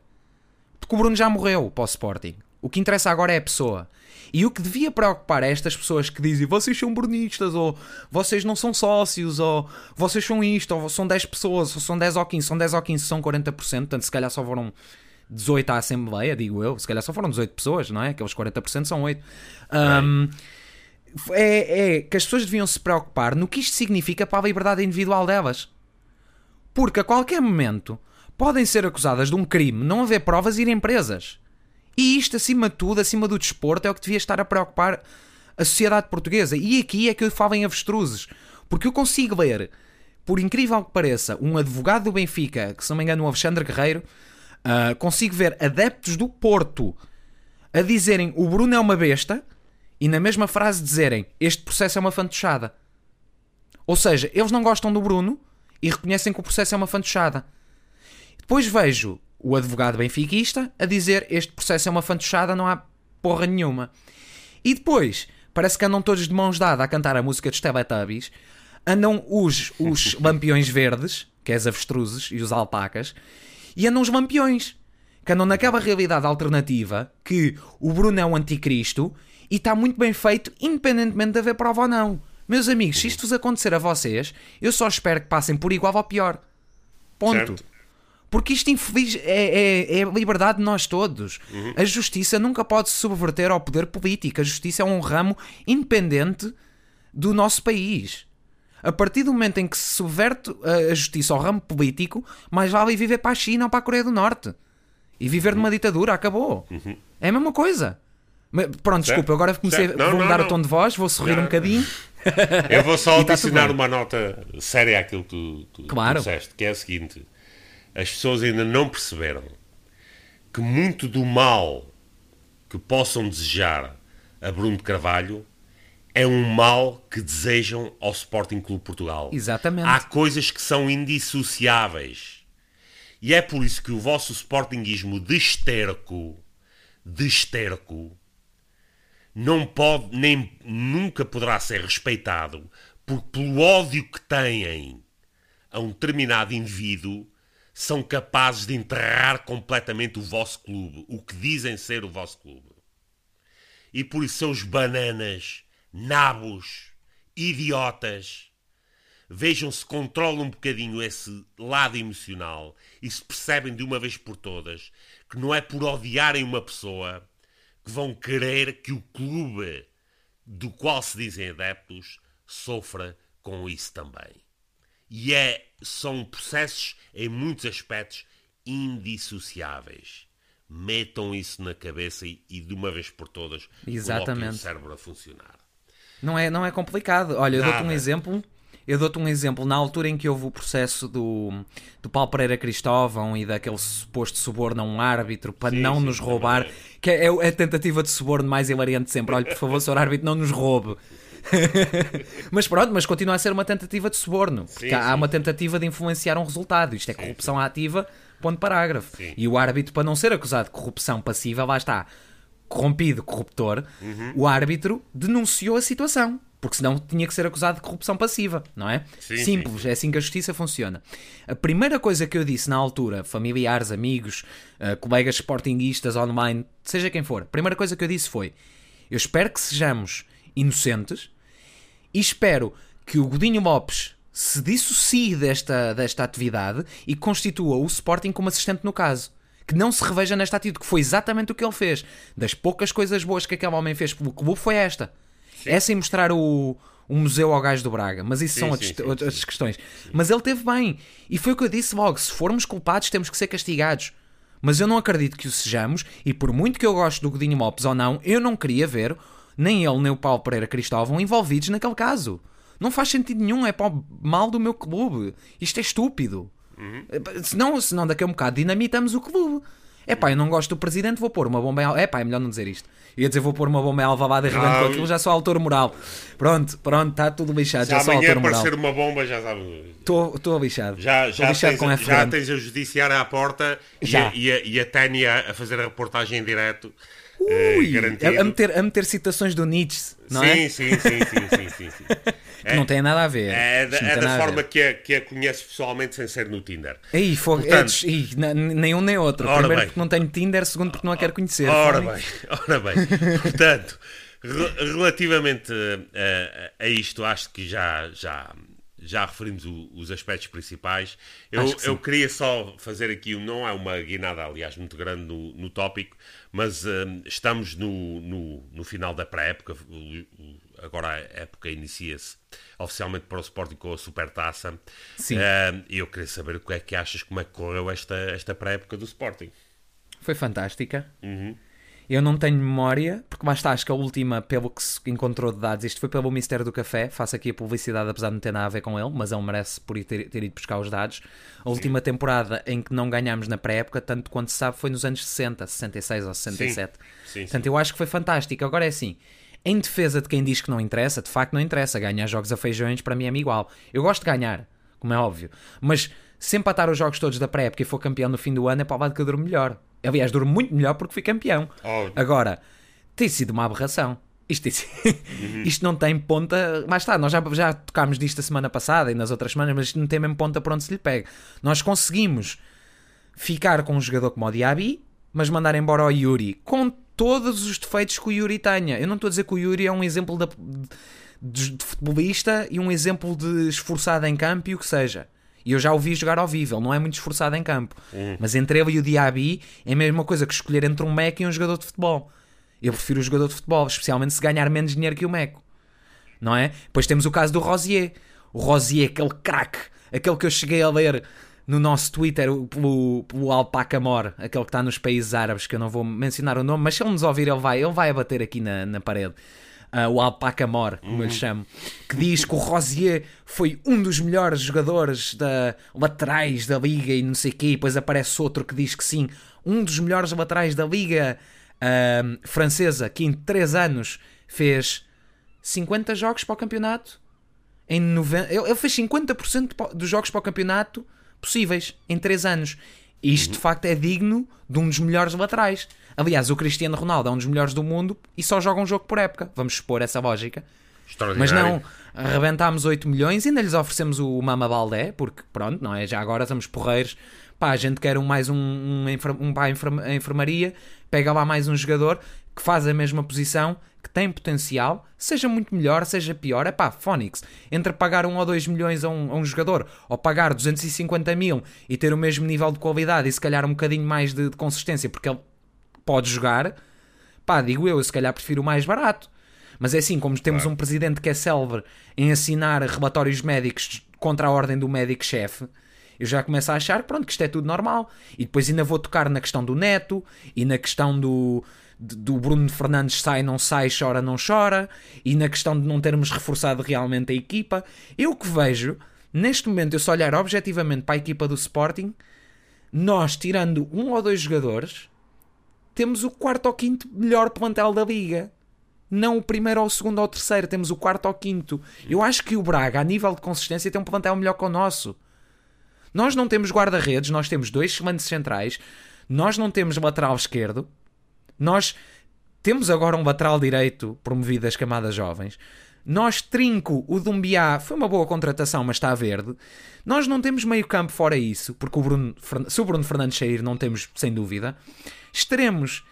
Porque o Bruno já morreu para o Sporting. O que interessa agora é a pessoa. E o que devia preocupar é estas pessoas que dizem vocês são brunistas, ou vocês não são sócios, ou vocês são isto, ou são 10 pessoas, ou são 10 ou 15, são 10 ou 15, são 40%, portanto se calhar só foram 18 à Assembleia, digo eu, se calhar só foram 18 pessoas, não é? Aqueles 40% são 8. Um, é, é que as pessoas deviam se preocupar no que isto significa para a liberdade individual delas. Porque a qualquer momento podem ser acusadas de um crime, não haver provas e irem presas. E isto, acima de tudo, acima do desporto, é o que devia estar a preocupar a sociedade portuguesa. E aqui é que eu falo em avestruzes. Porque eu consigo ler, por incrível que pareça, um advogado do Benfica, que se não me engano, o Alexandre Guerreiro, uh, consigo ver adeptos do Porto a dizerem o Bruno é uma besta e na mesma frase dizerem este processo é uma fantochada. Ou seja, eles não gostam do Bruno e reconhecem que o processo é uma fantochada. Depois vejo o advogado benfiquista a dizer este processo é uma fantochada, não há porra nenhuma. E depois, parece que andam todos de mãos dadas a cantar a música dos Teletubbies, andam os, os lampiões verdes, que é as avestruzes e os alpacas, e andam os lampiões, que andam naquela realidade alternativa que o Bruno é um anticristo e está muito bem feito, independentemente de haver prova ou não. Meus amigos, se isto vos acontecer a vocês, eu só espero que passem por igual ou pior. Ponto. Certo. Porque isto infeliz é, é, é, a liberdade de nós todos. Uhum. A justiça nunca pode se subverter ao poder político. A justiça é um ramo independente do nosso país. A partir do momento em que se subverte a justiça ao ramo político, mais vale viver para a China ou para a Coreia do Norte. E viver uhum. numa ditadura, acabou. Uhum. É a mesma coisa. Mas, pronto, certo. desculpa, agora comecei, não, vou mudar não, o tom de voz, vou sorrir não. um bocadinho. Eu vou só tá adicionar uma nota séria àquilo que tu, tu, claro. tu disseste, que é a seguinte as pessoas ainda não perceberam que muito do mal que possam desejar a Bruno de Carvalho é um mal que desejam ao Sporting Clube Portugal. Exatamente. Há coisas que são indissociáveis. E é por isso que o vosso Sportingismo de esterco, de esterco, não pode, nem nunca poderá ser respeitado, porque pelo ódio que têm a um determinado indivíduo, são capazes de enterrar completamente o vosso clube, o que dizem ser o vosso clube. E por isso, seus bananas, nabos, idiotas, vejam se controlam um bocadinho esse lado emocional e se percebem de uma vez por todas que não é por odiarem uma pessoa que vão querer que o clube do qual se dizem adeptos sofra com isso também. E é, são processos, em muitos aspectos, indissociáveis. Metam isso na cabeça e, e de uma vez por todas Exatamente. o cérebro a funcionar. Não é, não é complicado. Olha, eu dou-te um exemplo. Eu dou-te um exemplo. Na altura em que houve o processo do, do Paulo Pereira Cristóvão e daquele suposto suborno a um árbitro para sim, não sim, nos roubar, que é, é a tentativa de suborno mais hilariante sempre. Olha, por favor, senhor árbitro, não nos roube. mas pronto, mas continua a ser uma tentativa de suborno. Porque sim, há sim. uma tentativa de influenciar um resultado. Isto é corrupção sim, ativa, ponto parágrafo. E o árbitro, para não ser acusado de corrupção passiva, lá está, corrompido, corruptor, uhum. o árbitro denunciou a situação. Porque senão tinha que ser acusado de corrupção passiva, não é? Simples, é assim que a justiça funciona. A primeira coisa que eu disse na altura, familiares, amigos, uh, colegas sportinguistas online, seja quem for, a primeira coisa que eu disse foi: eu espero que sejamos inocentes e espero que o Godinho Lopes se dissocie desta, desta atividade e constitua o Sporting como assistente no caso. Que não se reveja nesta atitude, que foi exatamente o que ele fez. Das poucas coisas boas que aquele homem fez pelo clube foi esta. Sim. Essa e mostrar o, o museu ao gajo do Braga. Mas isso sim, são sim, outras, questões. Mas ele teve bem. E foi o que eu disse logo: se formos culpados, temos que ser castigados. Mas eu não acredito que o sejamos, e por muito que eu goste do Godinho Lopes ou não, eu não queria ver nem ele nem o Paulo Pereira Cristóvão envolvidos naquele caso. Não faz sentido nenhum, é para o mal do meu clube. Isto é estúpido. Uhum. Senão, senão daqui a um bocado dinamitamos o clube. É pá, eu não gosto do presidente, vou pôr uma bomba em... É pá, é melhor não dizer isto. Eu ia dizer vou pôr uma bomba em Alvalade e com aquilo, já sou autor moral. Pronto, pronto, está tudo lixado, já, já sou autor moral. aparecer uma bomba, já sabe... Estou lixado. Já, já, lixado tens, já tens a judiciária à porta já. E, a, e, a, e a Tânia a fazer a reportagem em direto Ui, a, a, meter, a meter citações do Nietzsche, não sim, é? Sim, sim, sim, sim, sim, que não tem nada a ver. É, da, é forma que a, que a conhece pessoalmente sem ser no Tinder. Aí, fogo, é, nem um nem outro. Primeiro porque não tenho Tinder, segundo porque não a quero conhecer. Ora bem, ora bem. Portanto, re- relativamente a, isto, acho que já, já, já referimos os aspectos principais. Eu, eu queria só fazer aqui, não é uma guinada, aliás, muito grande no, no tópico, mas eh, estamos no, no, no final da pré-época. Agora a época inicia-se oficialmente para o Sporting com a Supertaça. Sim. E eu queria saber o que é que achas, como é que correu esta, esta pré-época do Sporting. Foi fantástica. Uhum. Eu não tenho memória, porque lá está, acho que a última, pelo que se encontrou de dados, isto foi pelo Ministério do Café, faço aqui a publicidade, apesar de não ter nada a ver com ele, mas ele merece por ir ter, ter ido buscar os dados. A última temporada em que não ganhámos na pré-época, tanto quanto se sabe, foi nos anos 60, 66 ou 67. Sim, sim. Portanto, eu acho que foi fantástico. Agora é assim, em defesa de quem diz que não interessa, de facto não interessa. Ganhar jogos a feijões para mim é igual. Eu gosto de ganhar, como é óbvio. Mas se empatar os jogos todos da pré-época e for campeão no fim do ano, é para o lado que eu durmo melhor. Aliás, durmo muito melhor porque fui campeão. Óbvio. Agora, tem sido uma aberração. Isto, sido- isto não tem ponta. Mas está, nós já, já tocámos disto a semana passada e nas outras semanas, mas isto não tem mesmo ponta para onde se lhe pega. Nós conseguimos ficar com um jogador como o Diaby, mas mandar embora o Yuri com todos os defeitos que o Yuri tenha. Eu não estou a dizer que o Yuri é um exemplo de, de- de futebolista e um exemplo de esforçado em campo e o que seja. E eu já o vi jogar ao vivo, ele não é muito esforçado em campo. Mas entre ele e o Diaby é a mesma coisa que escolher entre um Meco e um jogador de futebol. Eu prefiro o jogador de futebol, especialmente se ganhar menos dinheiro que o Meco não é? Depois temos o caso do Rosier. O Rosier, aquele craque, aquele que eu cheguei a ler no nosso Twitter o- pelo, pelo Alpaca Mor, aquele que está nos países árabes, que eu não vou mencionar o nome, mas se ele nos ouvir, ele vai, ele vai abater aqui na, na parede. Ah, o Alpaca Mor, como eu lhe chamo, que diz que o Rosier foi um dos melhores jogadores da laterais da liga e não sei o quê, e depois aparece outro que diz que sim, um dos melhores laterais da liga ah, francesa, que em 3 anos fez 50 jogos para o campeonato. Em 90... ele, fez 50% pa- dos jogos para o campeonato possíveis em 3 anos. E isto de facto é digno de um dos melhores laterais. Aliás, o Cristiano Ronaldo é um dos melhores do mundo e só joga um jogo por época. Vamos expor essa lógica. Mas não, arrebentámos 8 milhões e ainda lhes oferecemos o Mama Baldé, porque pronto, não é? Já agora estamos porreiros. Pá, a gente quer um, mais um, um, um enfermaria, pega lá mais um jogador que faz a mesma posição, que tem potencial, seja muito melhor, seja pior. É pá, Fónix, entre pagar 1 ou 2 milhões a um, a um jogador ou pagar 250 mil e ter o mesmo nível de qualidade e se calhar um bocadinho mais de, de consistência, porque ele pode jogar, pá, digo eu, eu se calhar prefiro o mais barato. Mas é assim, como temos um presidente que é célebre em assinar relatórios médicos contra a ordem do médico-chefe, eu já começo a achar pronto, que isto é tudo normal. E depois ainda vou tocar na questão do Neto e na questão do, do Bruno Fernandes sai, não sai, chora, não chora, e na questão de não termos reforçado realmente a equipa. Eu que vejo, neste momento, eu só olhar objetivamente para a equipa do Sporting, nós tirando um ou dois jogadores, temos o quarto ou quinto melhor plantel da liga. Não o primeiro ou o segundo ou o terceiro, temos o quarto ou quinto. Eu acho que o Braga, a nível de consistência, tem um plantel melhor que o nosso. Nós não temos guarda-redes, nós temos dois excelentes centrais, nós não temos lateral esquerdo, nós temos agora um lateral direito promovido das camadas jovens. Nós, Trinco, o Dumbiá, foi uma boa contratação, mas está verde. Nós não temos meio campo fora isso, porque o Bruno, se o Bruno Fernandes sair, não temos, sem dúvida. Extremos,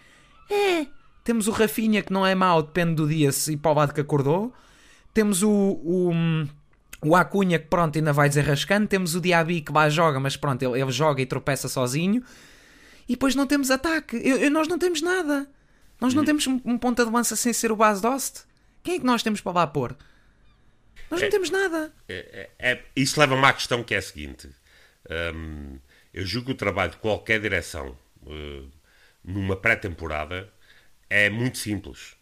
é. Temos o Rafinha, que não é mau, depende do dia se para o lado que acordou. Temos o, o, o Acunha, que pronto, ainda vai desenrascando. Temos o Diaby, que lá joga, mas pronto, ele, ele joga e tropeça sozinho. E depois não temos ataque. Eu- eu- nós não temos nada. Nós não temos um, um ponta de lança sem ser o base Dost. Quem é que nós temos para lá pôr? Nós não temos nada. É- é- isso leva-me à questão que é a seguinte. Hum, eu julgo que o trabalho de qualquer direção eh, numa pré-temporada é muito simples.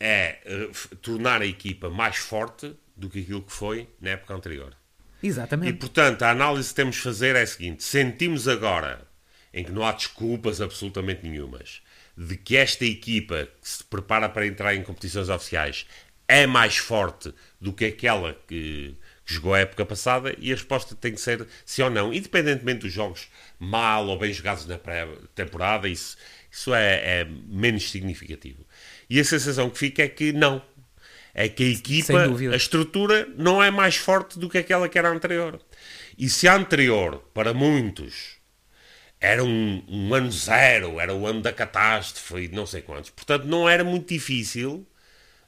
É f- tornar a equipa mais forte do que aquilo que foi na época anterior. E, Exatamente. portanto, a análise que temos de fazer é a seguinte: sentimos agora, em que não há desculpas absolutamente nenhumas, de que esta equipa que se prepara para entrar em competições oficiais é mais forte do que aquela que, que jogou a época passada, e a resposta tem que ser sim ou não, independentemente dos jogos mal ou bem jogados na pré-temporada, isso, isso é, é menos significativo. E a sensação que fica é que não. é que a equipa, a estrutura, não é mais forte do que aquela que era anterior. E se a anterior, para muitos, era um, um ano zero, era o ano da catástrofe e não sei quantos, portanto não era muito difícil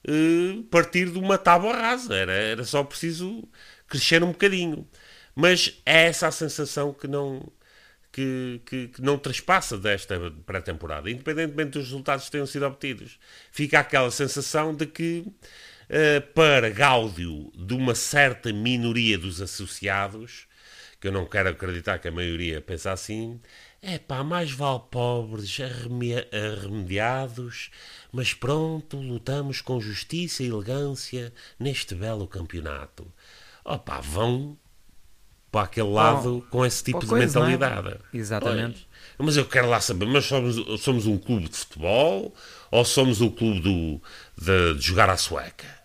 eh, partir de uma tábua rasa, era, era só preciso crescer um bocadinho. Mas é essa a sensação que não, que, que, que não traspassa desta pré-temporada, independentemente dos resultados que tenham sido obtidos. Fica aquela sensação de que, eh, para gáudio de uma certa minoria dos associados, que eu não quero acreditar que a maioria pensa assim, é pá, mais vale pobres arreme- arremediados, mas pronto, lutamos com justiça e elegância neste belo campeonato. Opá, vão para aquele lado com esse tipo de coisa, é? mentalidade. Exatamente. Pois. Mas eu quero lá saber, mas somos, somos um clube de futebol ou somos o clube do, de, de jogar à sueca?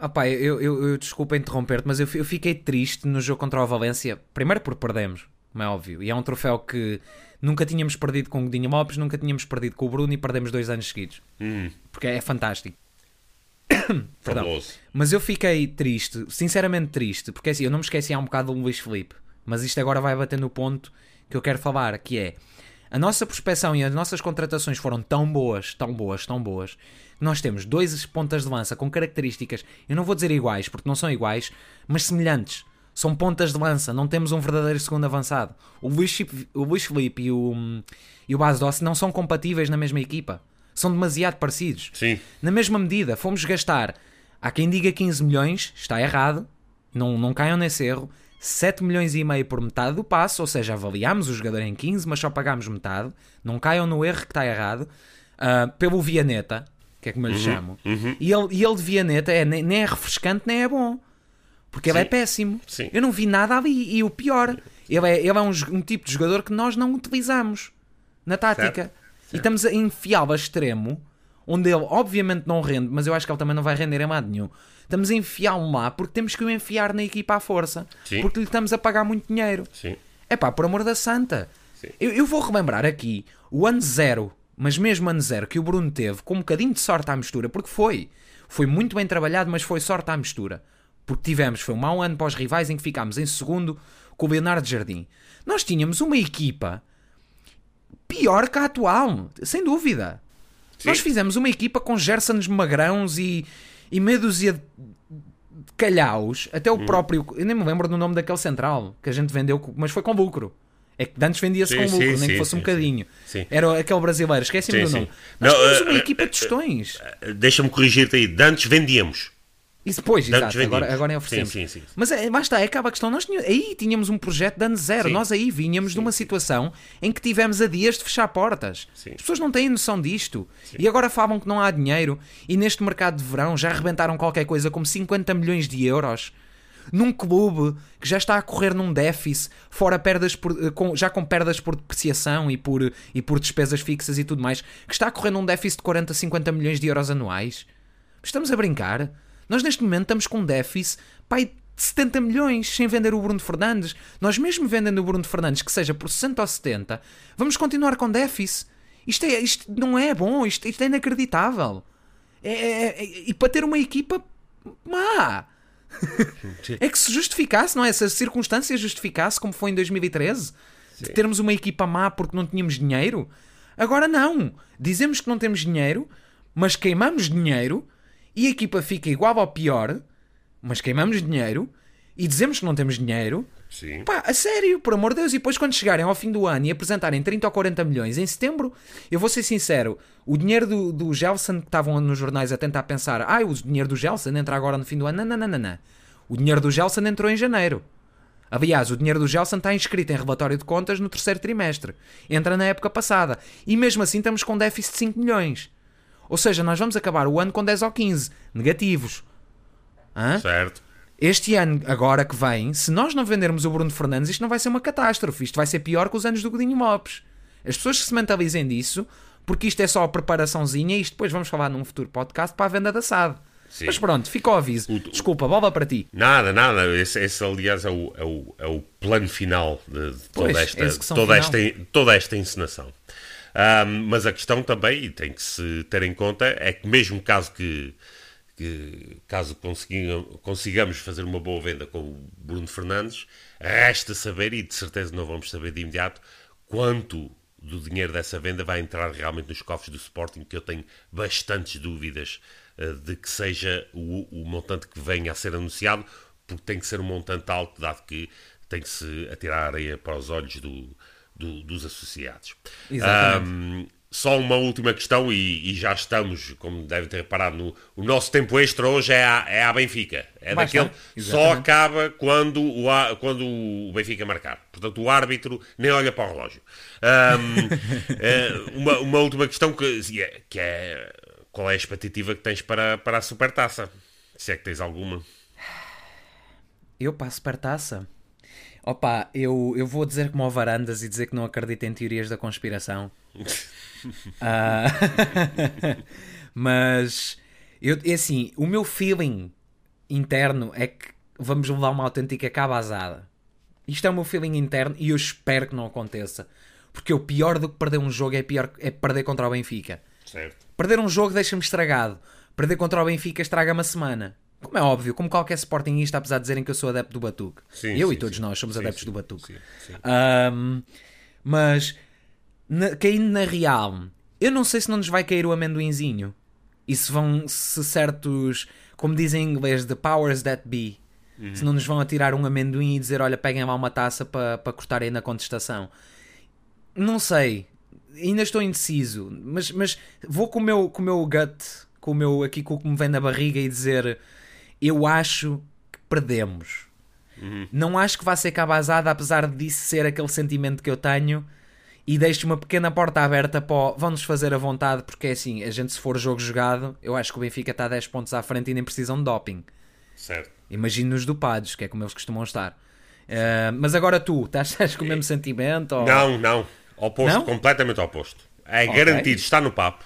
Ah pá, eu, eu, eu desculpa interromper-te, mas eu, eu fiquei triste no jogo contra o Valência. Primeiro porque perdemos, como é óbvio. E é um troféu que nunca tínhamos perdido com o Godinho Lopes, nunca tínhamos perdido com o Bruno e perdemos dois anos seguidos. Hum, Porque é fantástico. Perdão. Mas eu fiquei triste, sinceramente triste, porque assim, eu não me esqueci há um bocado do Luís Felipe, mas isto agora vai bater no ponto que eu quero falar, que é a nossa prospeção e as nossas contratações foram tão boas, tão boas, tão boas, que nós temos dois pontas de lança com características, eu não vou dizer iguais, porque não são iguais, mas semelhantes. São pontas de lança, não temos um verdadeiro segundo avançado. O Luís, o Luís Felipe e o, e o Bas Dossi não são compatíveis na mesma equipa. São demasiado parecidos. Sim. Na mesma medida, fomos gastar, há quem diga 15 milhões, está errado, não, não caiam nesse erro, 7 milhões e meio por metade do passo, ou seja, avaliámos o jogador em 15, mas só pagámos metade, não caiam no erro que está errado, ah, pelo Vianeta, que é como eu lhe chamo, e, ele, e ele de Vianeta é, nem, nem é refrescante nem é bom, porque ele Sim. é péssimo. Sim. Eu não vi nada ali, e o pior, ele é, ele é um, um tipo de jogador que nós não utilizamos na tática. Certo. E estamos a enfiá-lo a extremo, onde ele obviamente não rende, mas eu acho que ele também não vai render em lado nenhum. Estamos a enfiá-lo lá porque temos que o enfiar na equipa à força. Sim. Porque lhe estamos a pagar muito dinheiro. É pá, por amor da santa. Eu, eu vou relembrar aqui o ano zero, mas mesmo ano zero que o Bruno teve, com um bocadinho de sorte à mistura, porque foi. Foi muito bem trabalhado, mas foi sorte à mistura. Porque tivemos, foi um mau ano para os rivais em que ficámos em segundo com o Leonardo Jardim. Nós tínhamos uma equipa pior que a atual, sem dúvida. Sim. Nós fizemos uma equipa com Gersons magrãos e, e meia dúzia de calhaus, até o Hum. próprio. Eu nem me lembro do nome daquele central que a gente vendeu, mas foi com lucro. É que antes vendia-se com lucro, sim, nem que sim, fosse um sim, bocadinho. sim. Era aquele brasileiro, esqueci-me Sim, do nome. Nós Não, tínhamos eh, uma eh, equipa eh, de tostões. Deixa-me corrigir-te aí. De antes vendíamos. De antes exato, agora, agora é oferecemos. Sim, sim, sim. Mas é, lá está, é acaba a questão. Nós tínhamos, aí tínhamos um projeto de ano zero. Sim. Nós aí vinhamos de uma situação em que tivemos a dias de fechar portas. As pessoas não têm noção disto. E agora falam que não há dinheiro. E neste mercado de verão já arrebentaram qualquer coisa como 50 milhões de euros. Num clube que já está a correr num déficit, fora perdas por, eh, com- já com perdas por depreciação e por, e por despesas fixas e tudo mais, que está a correr num déficit de 40, 50 milhões de euros anuais. Estamos a brincar. Nós neste momento estamos com um déficit pai, de 70 milhões sem vender o Bruno Fernandes. Nós mesmo vendendo o Bruno Fernandes, que seja por 60 ou 70, vamos continuar com déficit. Isto, é, isto não é bom, isto, isto é inacreditável. É- é- é- e para ter uma equipa má. é que se justificasse, não é? Se a circunstância justificasse, como foi em 2013, de termos uma equipa má porque não tínhamos dinheiro, agora não. Dizemos que não temos dinheiro, mas queimamos dinheiro e a equipa fica igual ao pior, mas queimamos dinheiro e dizemos que não temos dinheiro. Sim. Pá, a sério, por amor de Deus. E depois, quando chegarem ao fim do ano e apresentarem 30 ou 40 milhões em setembro, eu vou ser sincero: o dinheiro do, do Gelson que estavam nos jornais a tentar pensar, ah, o dinheiro do Gelson entra agora no fim do ano. Não, não, não, não, não. O dinheiro do Gelson entrou em janeiro. Aliás, o dinheiro do Gelson está inscrito em relatório de contas no terceiro trimestre. Entra na época passada. E mesmo assim estamos com déficit de 5 milhões. Ou seja, nós vamos acabar o ano com 10 ou 15 negativos. Hã? Certo. Este ano, agora que vem, se nós não vendermos o Bruno Fernandes, isto não vai ser uma catástrofe. Isto vai ser pior que os anos do Godinho Lopes. As pessoas que se mentalizem disso, porque isto é só a preparaçãozinha e isto depois vamos falar num futuro podcast para a venda da SAD. Sim. Mas pronto, fica o aviso. Desculpa, bola para ti. Nada, nada. Esse, esse, aliás, é o, é, o, é o plano final de, de toda, Pois, esta, é toda, final. esta, toda esta encenação. Ahm, mas a questão também, e tem que se ter em conta, é que mesmo caso que, que caso consigamos fazer uma boa venda com o Bruno Fernandes, resta saber, e de certeza não vamos saber de imediato, quanto do dinheiro dessa venda vai entrar realmente nos cofres do Sporting, que eu tenho bastantes dúvidas uh, de que seja o, o, montante que venha a ser anunciado, porque tem que ser um montante alto, dado que tem que se atirar areia para os olhos do, do, dos associados. Exatamente. Um, só uma última questão, e, e, já estamos, como devem ter reparado, no, o nosso tempo extra hoje é a, é a Benfica. É Mais daquele só acaba quando o, quando o Benfica marcar. Portanto, o árbitro nem olha para o relógio. Um, é, uma, uma última questão que, é, que é qual é a expectativa que tens para, para a supertaça? Se é que tens alguma. Eu para a supertaça? Opa, eu, eu vou dizer como ao Varandas e dizer que não acredito em teorias da conspiração. uh, mas eu, é assim, o meu feeling interno é que vamos levar uma autêntica cabazada. Isto é o meu feeling interno e eu espero que não aconteça. Porque o pior do que perder um jogo é, pior, é perder contra o Benfica. Certo. Perder um jogo deixa-me estragado. Perder contra o Benfica estraga-me a semana. Como é óbvio, como qualquer Sportingista, apesar de dizerem que eu sou adepto do Batuque. Sim, eu sim, e todos sim. nós somos adeptos do Batuque. sim, Um, mas, na, caindo na real, eu não sei se não nos vai cair o amendoinzinho. E se vão, se certos, como dizem em inglês, the powers that be, Uhum. se não nos vão atirar um amendoim e dizer, olha, peguem lá uma taça para pa cortarem na contestação. Não sei. Ainda estou indeciso. Mas, mas vou com o meu, com o meu gut, com o meu, aqui com o que me vem na barriga e dizer, eu acho que perdemos. Não acho que vá ser cabazada, apesar disso ser aquele sentimento que eu tenho. E deixo uma pequena porta aberta para o vão-nos fazer a vontade, porque é assim, a gente se for jogo jogado, eu acho que o Benfica está 10 pontos à frente e nem precisam de doping. Certo. Imagino nos dopados, que é como eles costumam estar. Uh, mas agora tu, estás, estás com o mesmo sentimento? Ou... Não, não. Oposto, Não? completamente oposto. É Ok. garantido, está no papo.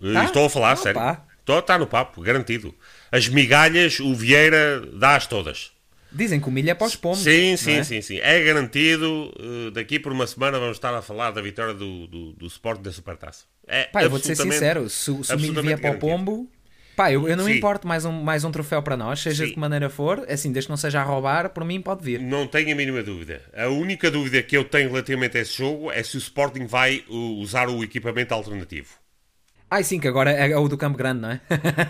Tá? Estou a falar, sério. Estou, está no papo, garantido. As migalhas, o Vieira dá-as todas. Dizem que o milho é para os pombos. Sim, sim, é? sim, sim. É garantido. eh, Daqui por uma semana vamos estar a falar da vitória do, do, do Sport da Supertaça. É Pá, eu vou-te ser sincero, se, se o milho vier para o pombo, pá, eu, eu não Sim. importo mais um, mais um troféu para nós, seja Sim. de que maneira for, assim, desde que não seja a roubar, por mim pode vir. Não tenho a mínima dúvida. A única dúvida que eu tenho relativamente a esse jogo é se o Sporting vai uh, usar o equipamento alternativo. Ai sim, que agora é o do Campo Grande, não é?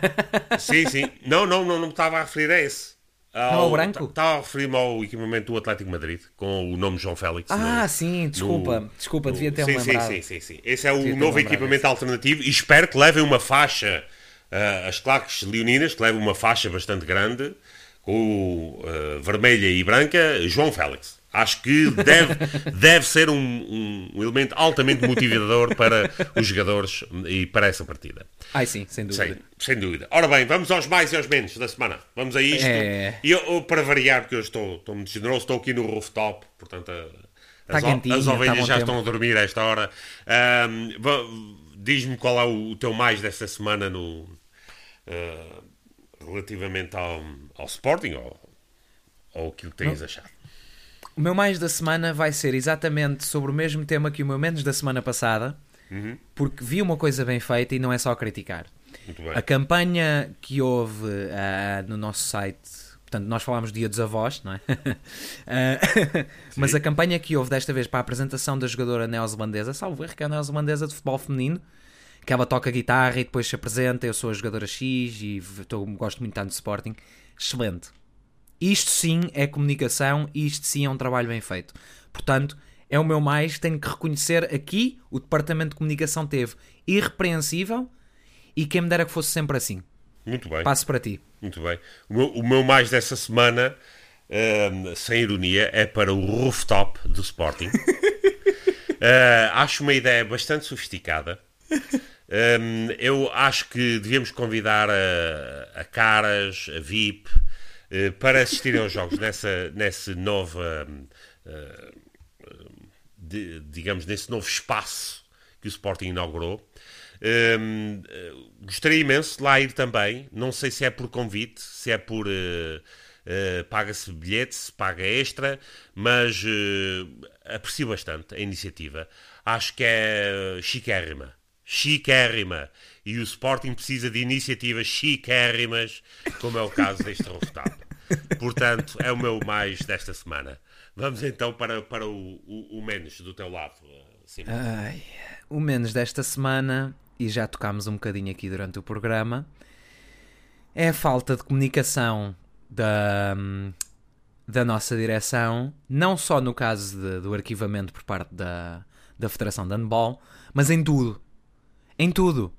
Sim, sim. Não, não, não, não me estava a referir a esse. ao branco? Estava a referir-me ao equipamento do Atlético Madrid, com o nome João Félix. Ah, no- sim, desculpa, no- desculpa, devia ter sim, lembrado. Sim, sim, sim, sim. Esse é o Devia novo equipamento alternativo e espero que levem uma faixa, ah, as claques leoninas, que levem uma faixa bastante grande, com ah, vermelha e branca, João Félix. Acho que deve, deve ser um, um- um elemento altamente motivador para os jogadores e para essa partida. Ai sim, sem dúvida. Sem, sem dúvida. Ora bem, vamos aos mais e aos menos da semana. Vamos a isto. É. E eu, eu, para variar, porque eu estou, estou muito generoso, estou aqui no rooftop, portanto, a- Tá as, quentinho, as tá ovelhas bom já tempo. estão a dormir a esta hora. Va- Diz-me qual é o, o teu mais desta semana no, ah, relativamente ao, ao Sporting ou, ou aquilo que tens achado. O meu mais da semana vai ser exatamente sobre o mesmo tema que o meu menos da semana passada, Uhum. porque vi uma coisa bem feita e não é só criticar. A campanha que houve ah, no nosso site, portanto, nós falámos dia dos avós, não é? Ah, mas a campanha que houve desta vez para a apresentação da jogadora neozelandesa, salvo erro, que é a neozelandesa de futebol feminino, que ela toca guitarra e depois se apresenta, eu sou a jogadora X e tô- gosto muito tanto de Sporting. Excelente. Isto sim é comunicação e isto sim é um trabalho bem feito. Portanto, é o meu mais, tenho que reconhecer aqui, o departamento de comunicação teve irrepreensível e quem me dera que fosse sempre assim. Muito bem. Passo para ti. Muito bem. O meu, o meu mais dessa semana, ahm, sem ironia, é para o rooftop do Sporting. Ah, acho uma ideia bastante sofisticada. Ahm, eu acho que devíamos convidar a, a Caras, a VIP, para assistirem aos jogos nessa, nessa nova, hum, ah, de- digamos, nesse novo espaço que o Sporting inaugurou. Hum, eh, gostaria imenso de lá ir também. Não sei se é por convite, se é por. eh, eh, paga-se bilhete, se paga extra, mas eh, aprecio bastante a iniciativa. Acho que é chiquérrima. chiquérrima. E o Sporting precisa de iniciativas chiquérrimas, como é o caso deste resultado. Portanto, é o meu mais desta semana. Vamos então para, para o, o, o menos do teu lado, Simão. Ai, o menos desta semana, e já tocámos um bocadinho aqui durante o programa, é a falta de comunicação da, da nossa direção, não só no caso de, do arquivamento por parte da, da Federação de Handball, mas em tudo. Em tudo.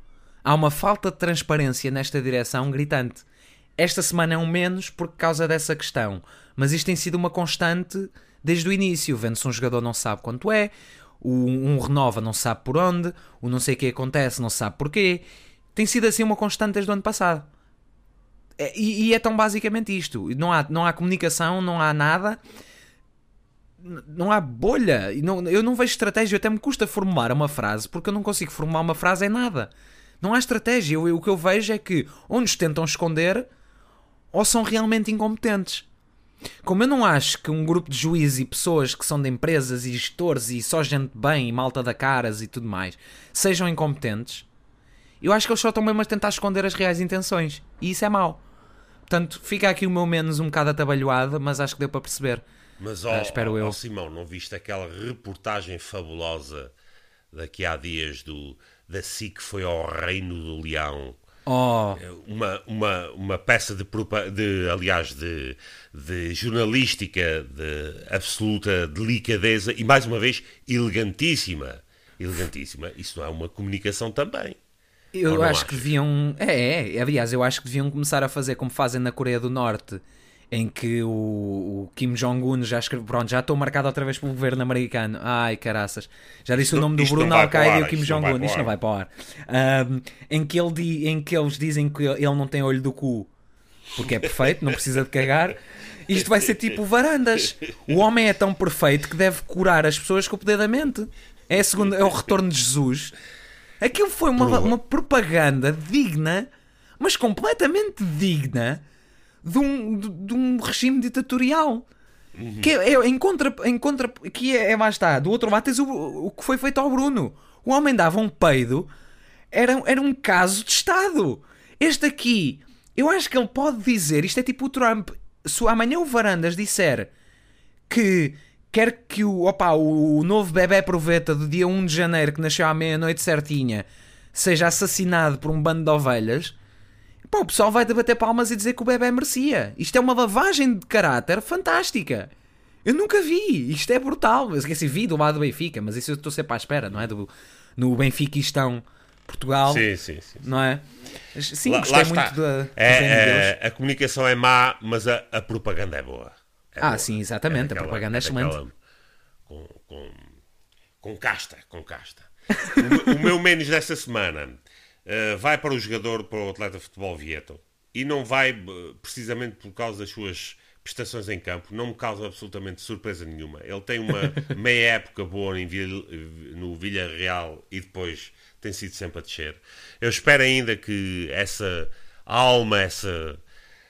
Há uma falta de transparência nesta direção gritante. Esta semana é um menos por causa dessa questão, mas isto tem sido uma constante desde o início. Vendo-se um jogador não sabe quanto é, um renova não sabe por onde, o não sei o que acontece não sabe porquê. Tem sido assim uma constante desde o ano passado. É, e, e, é tão basicamente isto. Não há, não há comunicação, não há nada. Não há bolha. Não, eu não vejo estratégia. Até me custa formular uma frase porque eu não consigo formular uma frase em nada. Não há estratégia. Eu, eu, o que eu vejo é que ou nos tentam esconder ou são realmente incompetentes. Como eu não acho que um grupo de juízes e pessoas que são de empresas e gestores e só gente bem e malta da caras e tudo mais sejam incompetentes, eu acho que eles só estão mesmo a tentar esconder as reais intenções. E isso é mau. Portanto, fica aqui o meu menos um bocado atabalhoado, mas acho que deu para perceber. Mas, ó, uh, espero eu. Ó, Simão, não viste aquela reportagem fabulosa daqui há dias do, da SIC foi ao Reino do Leão? Oh. Uma, uma, uma peça de, de aliás, de, de jornalística de absoluta delicadeza e, mais uma vez, elegantíssima. Elegantíssima. Isso não é uma comunicação também. Eu acho, acho que deviam. É, é, aliás, eu acho que deviam começar a fazer como fazem na Coreia do Norte, em que o, o Kim Jong-un já escreveu. Pronto, já estou marcado outra vez pelo governo americano. Ai, caraças. Já disse isto, o nome do Bruno Al-Qaeda e o Kim Jong-un. Isto não vai para o ar. Um, em, que ele, em que eles dizem que ele não tem olho do cu porque é perfeito, não precisa de cagar. Isto vai ser tipo varandas. O homem é tão perfeito que deve curar as pessoas com o poder da mente. É, segundo, é o retorno de Jesus Aquilo foi uma, uma propaganda digna, mas completamente digna, de um, de, de um regime ditatorial. Uhum. Que é, é, em contra, em contra, que é, é lá está, do outro lado tens o, o que foi feito ao Bruno. O homem dava um peido, era, era um caso de Estado. Este aqui, eu acho que ele pode dizer, isto é tipo o Trump, se amanhã o Varandas disser que quer que o, opa, o novo bebê proveta do dia 1 de janeiro, que nasceu à meia-noite certinha, seja assassinado por um bando de ovelhas, pá, o pessoal vai debater palmas e dizer que o bebê merecia. Isto é uma lavagem de caráter fantástica. Eu nunca vi, isto é brutal. Eu esqueci, vi do lado do Benfica, mas isso eu estou sempre à espera, não é? Do, no Benfiquistão Portugal. Sim, sim, sim. Não é? Sim, lá, gostei lá muito da. É, é, a comunicação é má, mas a, a propaganda é boa. É ah, boa. sim, exatamente. É a propaganda é, é excelente. Com, com, com casta, com casta. o, o, meu menos desta semana uh, vai para o jogador, para o atleta de futebol Vieto. E não vai uh, precisamente por causa das suas prestações em campo, não me causa absolutamente surpresa nenhuma. Ele tem uma meia época boa em, no Villarreal e depois tem sido sempre a descer. Eu espero ainda que essa alma, essa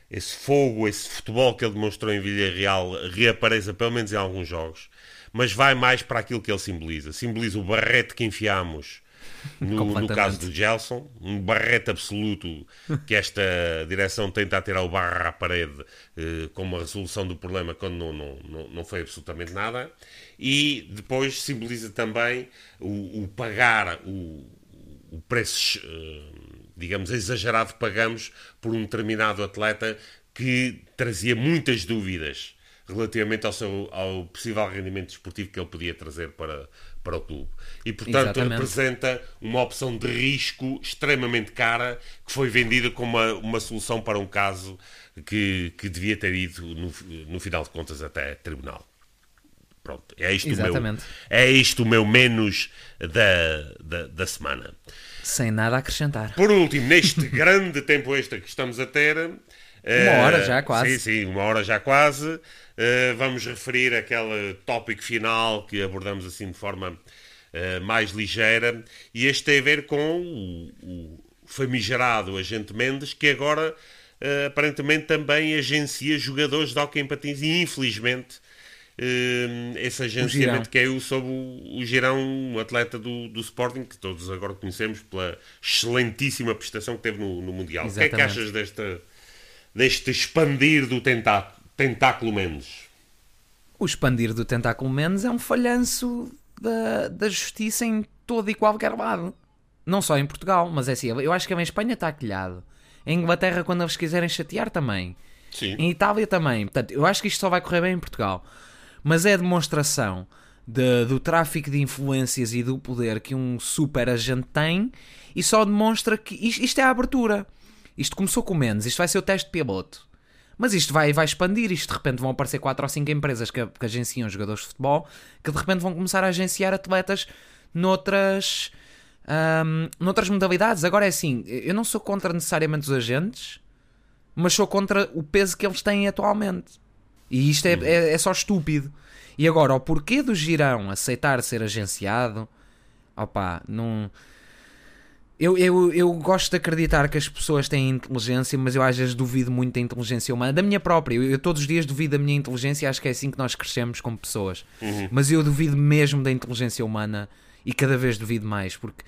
esse fogo, esse futebol que ele demonstrou em Villarreal reapareça pelo menos em alguns jogos, mas vai mais para aquilo que ele simboliza. Simboliza o barrete que enfiamos no, no caso do Gelson, um barrete absoluto que esta direção tenta atirar o barra à parede eh, como a resolução do problema quando não, não, não, não foi absolutamente nada. E depois simboliza também o, o pagar o, o preço. Eh, digamos, exagerado pagamos por um determinado atleta que trazia muitas dúvidas relativamente ao, seu, ao possível rendimento desportivo que ele podia trazer para, para o clube. E, portanto, Exatamente. representa uma opção de risco extremamente cara que foi vendida como uma, uma solução para um caso que, que devia ter ido, no, no final de contas, até tribunal. Pronto, é isto, o meu, é isto o meu menos da, da, da semana. Sem nada a acrescentar. Por último, neste grande tempo extra que estamos a ter. Uma hora já quase. Sim, sim, uma hora já quase. Uh, vamos referir aquele tópico final que abordamos assim de forma uh, mais ligeira. E este tem a ver com o, o famigerado agente Mendes, que agora uh, aparentemente também agencia jogadores de hockey em patins e infelizmente eh, esse agenciamento que é o sobre o, Girão, um atleta do, do Sporting, que todos agora conhecemos pela excelentíssima prestação que teve no, no Mundial. Exatamente. O que é que achas desta, deste expandir do tentá, tentáculo Mendes? O expandir do tentáculo Mendes é um falhanço da, da justiça em todo e qualquer lado. Não só em Portugal, mas é assim, eu acho que em Espanha está aquilhado. Em Inglaterra, quando eles quiserem chatear, também. Sim. Em Itália também. Portanto, eu acho que isto só vai correr bem em Portugal. Mas é a demonstração de- do tráfico de influências e do poder que um super agente tem e só demonstra que isto, isto é a abertura. Isto começou com menos, isto vai ser o teste piloto. Mas isto vai, vai expandir, isto de repente vão aparecer 4 ou 5 empresas que, que agenciam jogadores de futebol que de repente vão começar a agenciar atletas noutras, ahm, noutras modalidades. Agora é assim, eu não sou contra necessariamente os agentes, mas sou contra o peso que eles têm atualmente. E isto é, é, é só estúpido. E agora, o porquê do Girão aceitar ser agenciado, opá, não. Eu, eu, eu gosto de acreditar que as pessoas têm inteligência, mas eu às vezes duvido muito da inteligência humana, da minha própria. Eu, eu todos os dias duvido da minha inteligência e acho que é assim que nós crescemos como pessoas. Mas eu duvido mesmo da inteligência humana e cada vez duvido mais, porque,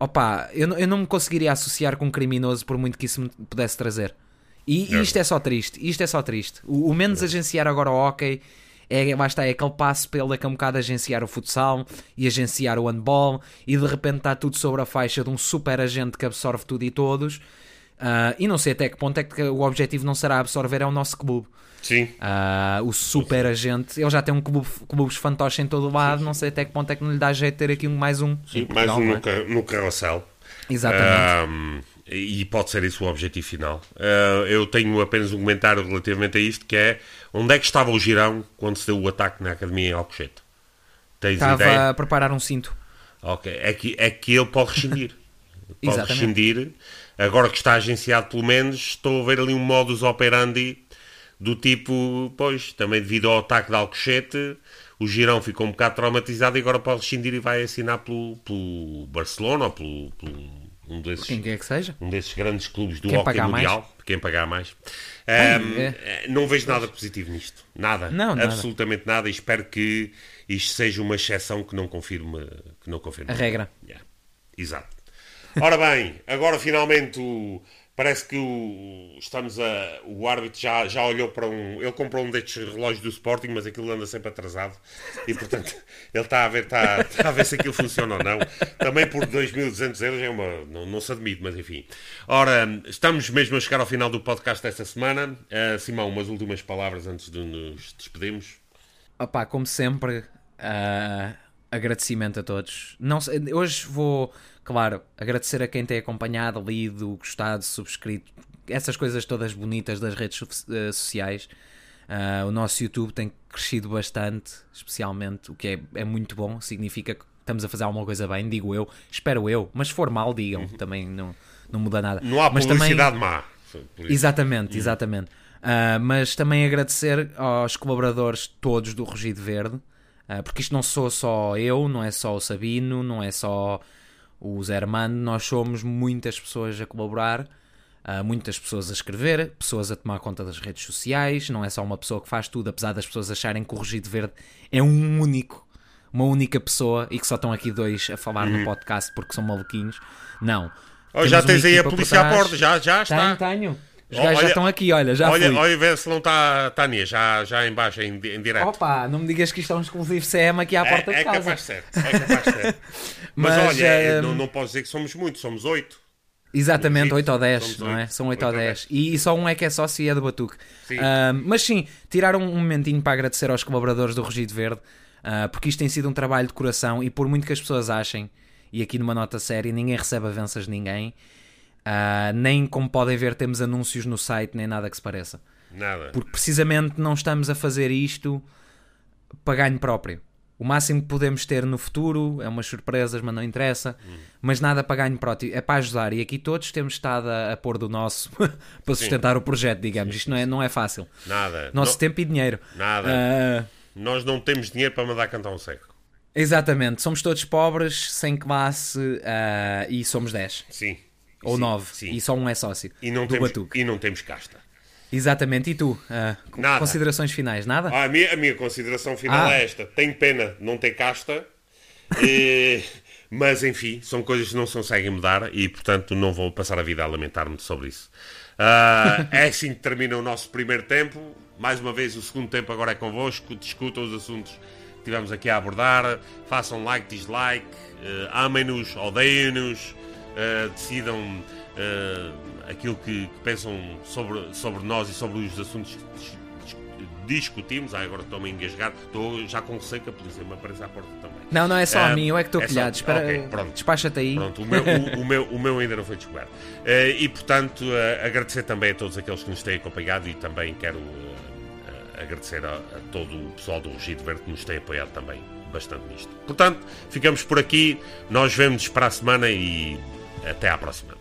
opá, eu, não- eu não me conseguiria associar com um criminoso por muito que isso me pudesse trazer. E Certo. isto é só triste, isto é só triste. O, o menos agenciar agora o hockey é, lá está, é aquele passo pelo daqui a um bocado agenciar o futsal e agenciar o handball e de repente está tudo sobre a faixa de um super agente que absorve tudo e todos. Ah, e não sei até que ponto é que o objetivo não será absorver é o nosso clube. Sim. Ah, o super agente, ele já tem um clube, clubes fantoches em todo o lado, não sei até que ponto é que não lhe dá jeito de ter aqui um mais um. Sim, mais Portugal, um não é? no, ca- no carrossel. Exatamente. E pode ser esse o objetivo final. Ah, eu tenho apenas um comentário relativamente a isto, que é onde é que estava o Girão quando se deu o ataque na Academia em Alcochete? Tens Estava ideia? a preparar um cinto. Ok. É que, é que ele pode rescindir. pode rescindir. Agora que está agenciado pelo menos, estou a ver ali um modus operandi do tipo, pois, também devido ao ataque de Alcochete, o Girão ficou um bocado traumatizado e agora pode rescindir e vai assinar pelo, pelo Barcelona ou pelo, pelo um desses Quem quer que seja. um desses grandes clubes do Quem hockey mundial, quem pagar mais. Ahm, é. eh, Não vejo nada positivo nisto. Nada. Não, nada. Absolutamente nada. E espero que isto seja uma exceção que não confirme, que não confirme A regra. Yeah. Exato. Ora bem, agora finalmente o- parece que o, estamos a, o árbitro já, já olhou para um. Ele comprou um destes relógios do Sporting, mas aquilo anda sempre atrasado e portanto ele está a ver, está, está a ver se aquilo funciona ou não. Também por 2.200 euros é uma. Não, não se admite, mas enfim. Ora, estamos mesmo a chegar ao final do podcast desta semana. Ah, Simão, umas últimas palavras antes de nos despedirmos. Opá, como sempre, ah, agradecimento a todos. Não hoje vou, claro, agradecer a quem tem acompanhado, lido, gostado, subscrito, essas coisas todas bonitas das redes eh, sociais. Ah, o nosso YouTube tem crescido bastante, especialmente, o que é, é muito bom, significa que estamos a fazer alguma coisa bem, digo eu, espero eu, mas se for mal, digam, também não, não muda nada. Não há mas também- publicidade má. Por isso. Exatamente, exatamente. Ah, mas também agradecer aos colaboradores todos do Rugido Verde, ah, porque isto não sou só eu, não é só o Sabino, não é só o Zé Armando, nós somos muitas pessoas a colaborar, ah, muitas pessoas a escrever, pessoas a tomar conta das redes sociais, não é só uma pessoa que faz tudo, apesar das pessoas acharem que o Rugido Verde é um único, uma única pessoa e que só estão aqui dois a falar no podcast porque são maluquinhos. Não. Oh, já tens aí a polícia à porta, já, já está. Tenho, tenho. Os gajos já estão aqui, olha, já olha, fui. olha, vê se não está Tânia, já, já em baixo, em, em direto. Opa, não me digas que isto é um exclusivo CM aqui à porta é, de é casa. capaz de ser, é capaz de ser. Mas, Mas, olha, eh, não, não posso dizer que somos muitos, somos oito. Exatamente, Sim, 8 ou 10, somos não é? São 8 Oito ou ou 10. E, e só um é que é sócio e é do Batuque. Sim. Ah, mas sim, tirar um, momentinho para agradecer aos colaboradores do Rugido Verde, ah, porque isto tem sido um trabalho de coração e por muito que as pessoas achem, e aqui numa nota séria, ninguém recebe avanças de ninguém, ah, nem como podem ver, temos anúncios no site, nem nada que se pareça. Nada. Porque precisamente não estamos a fazer isto para ganho próprio. O máximo que podemos ter no futuro é umas surpresas, mas não interessa. Mas nada para ganho próprio, é para ajudar. E aqui todos temos estado a, a pôr do nosso para sustentar o projeto, digamos. Isto não é, não é fácil. Nada. Nosso No- tempo e dinheiro. Nada. Ah, Nós não temos dinheiro para mandar cantar um seco. exatamente. Somos todos pobres, sem classe ah, e somos 10. Sim. Ou Sim, 9. Sim. E só um é sócio. E não, do temos, Batuque. e não temos casta. Exatamente, e tu? Uh, Nada. Considerações finais, nada? Ah, a, minha, a minha consideração final Ah. é esta: tenho pena não ter casta, eh, mas enfim, são coisas que não se conseguem mudar e portanto não vou passar a vida a lamentar-me sobre isso. Ah, é assim que termina o nosso primeiro tempo. Mais uma vez, o segundo tempo agora é convosco. Discutam os assuntos que tivemos aqui a abordar. Façam like, dislike, eh, amem-nos, odeiem-nos, eh, decidam eh, aquilo que, que pensam sobre, sobre nós e sobre os assuntos que dis- dis- discutimos. Ah, agora estou-me a engasgar. Estou já com receio que a polícia me apareça à porta também. Não, não é só Ah, a mim, eu é que estou é só- pilhado. Espera, ok, pronto. despacha-te aí. Pronto, o meu, o, o meu, o meu ainda não foi descoberto. Eh, e, portanto, eh, agradecer também a todos aqueles que nos têm acompanhado e também quero eh, eh, agradecer a, a todo o pessoal do Rugido Verde que nos tem apoiado também bastante nisto. Portanto, ficamos por aqui. Nós vemos para a semana e até à próxima.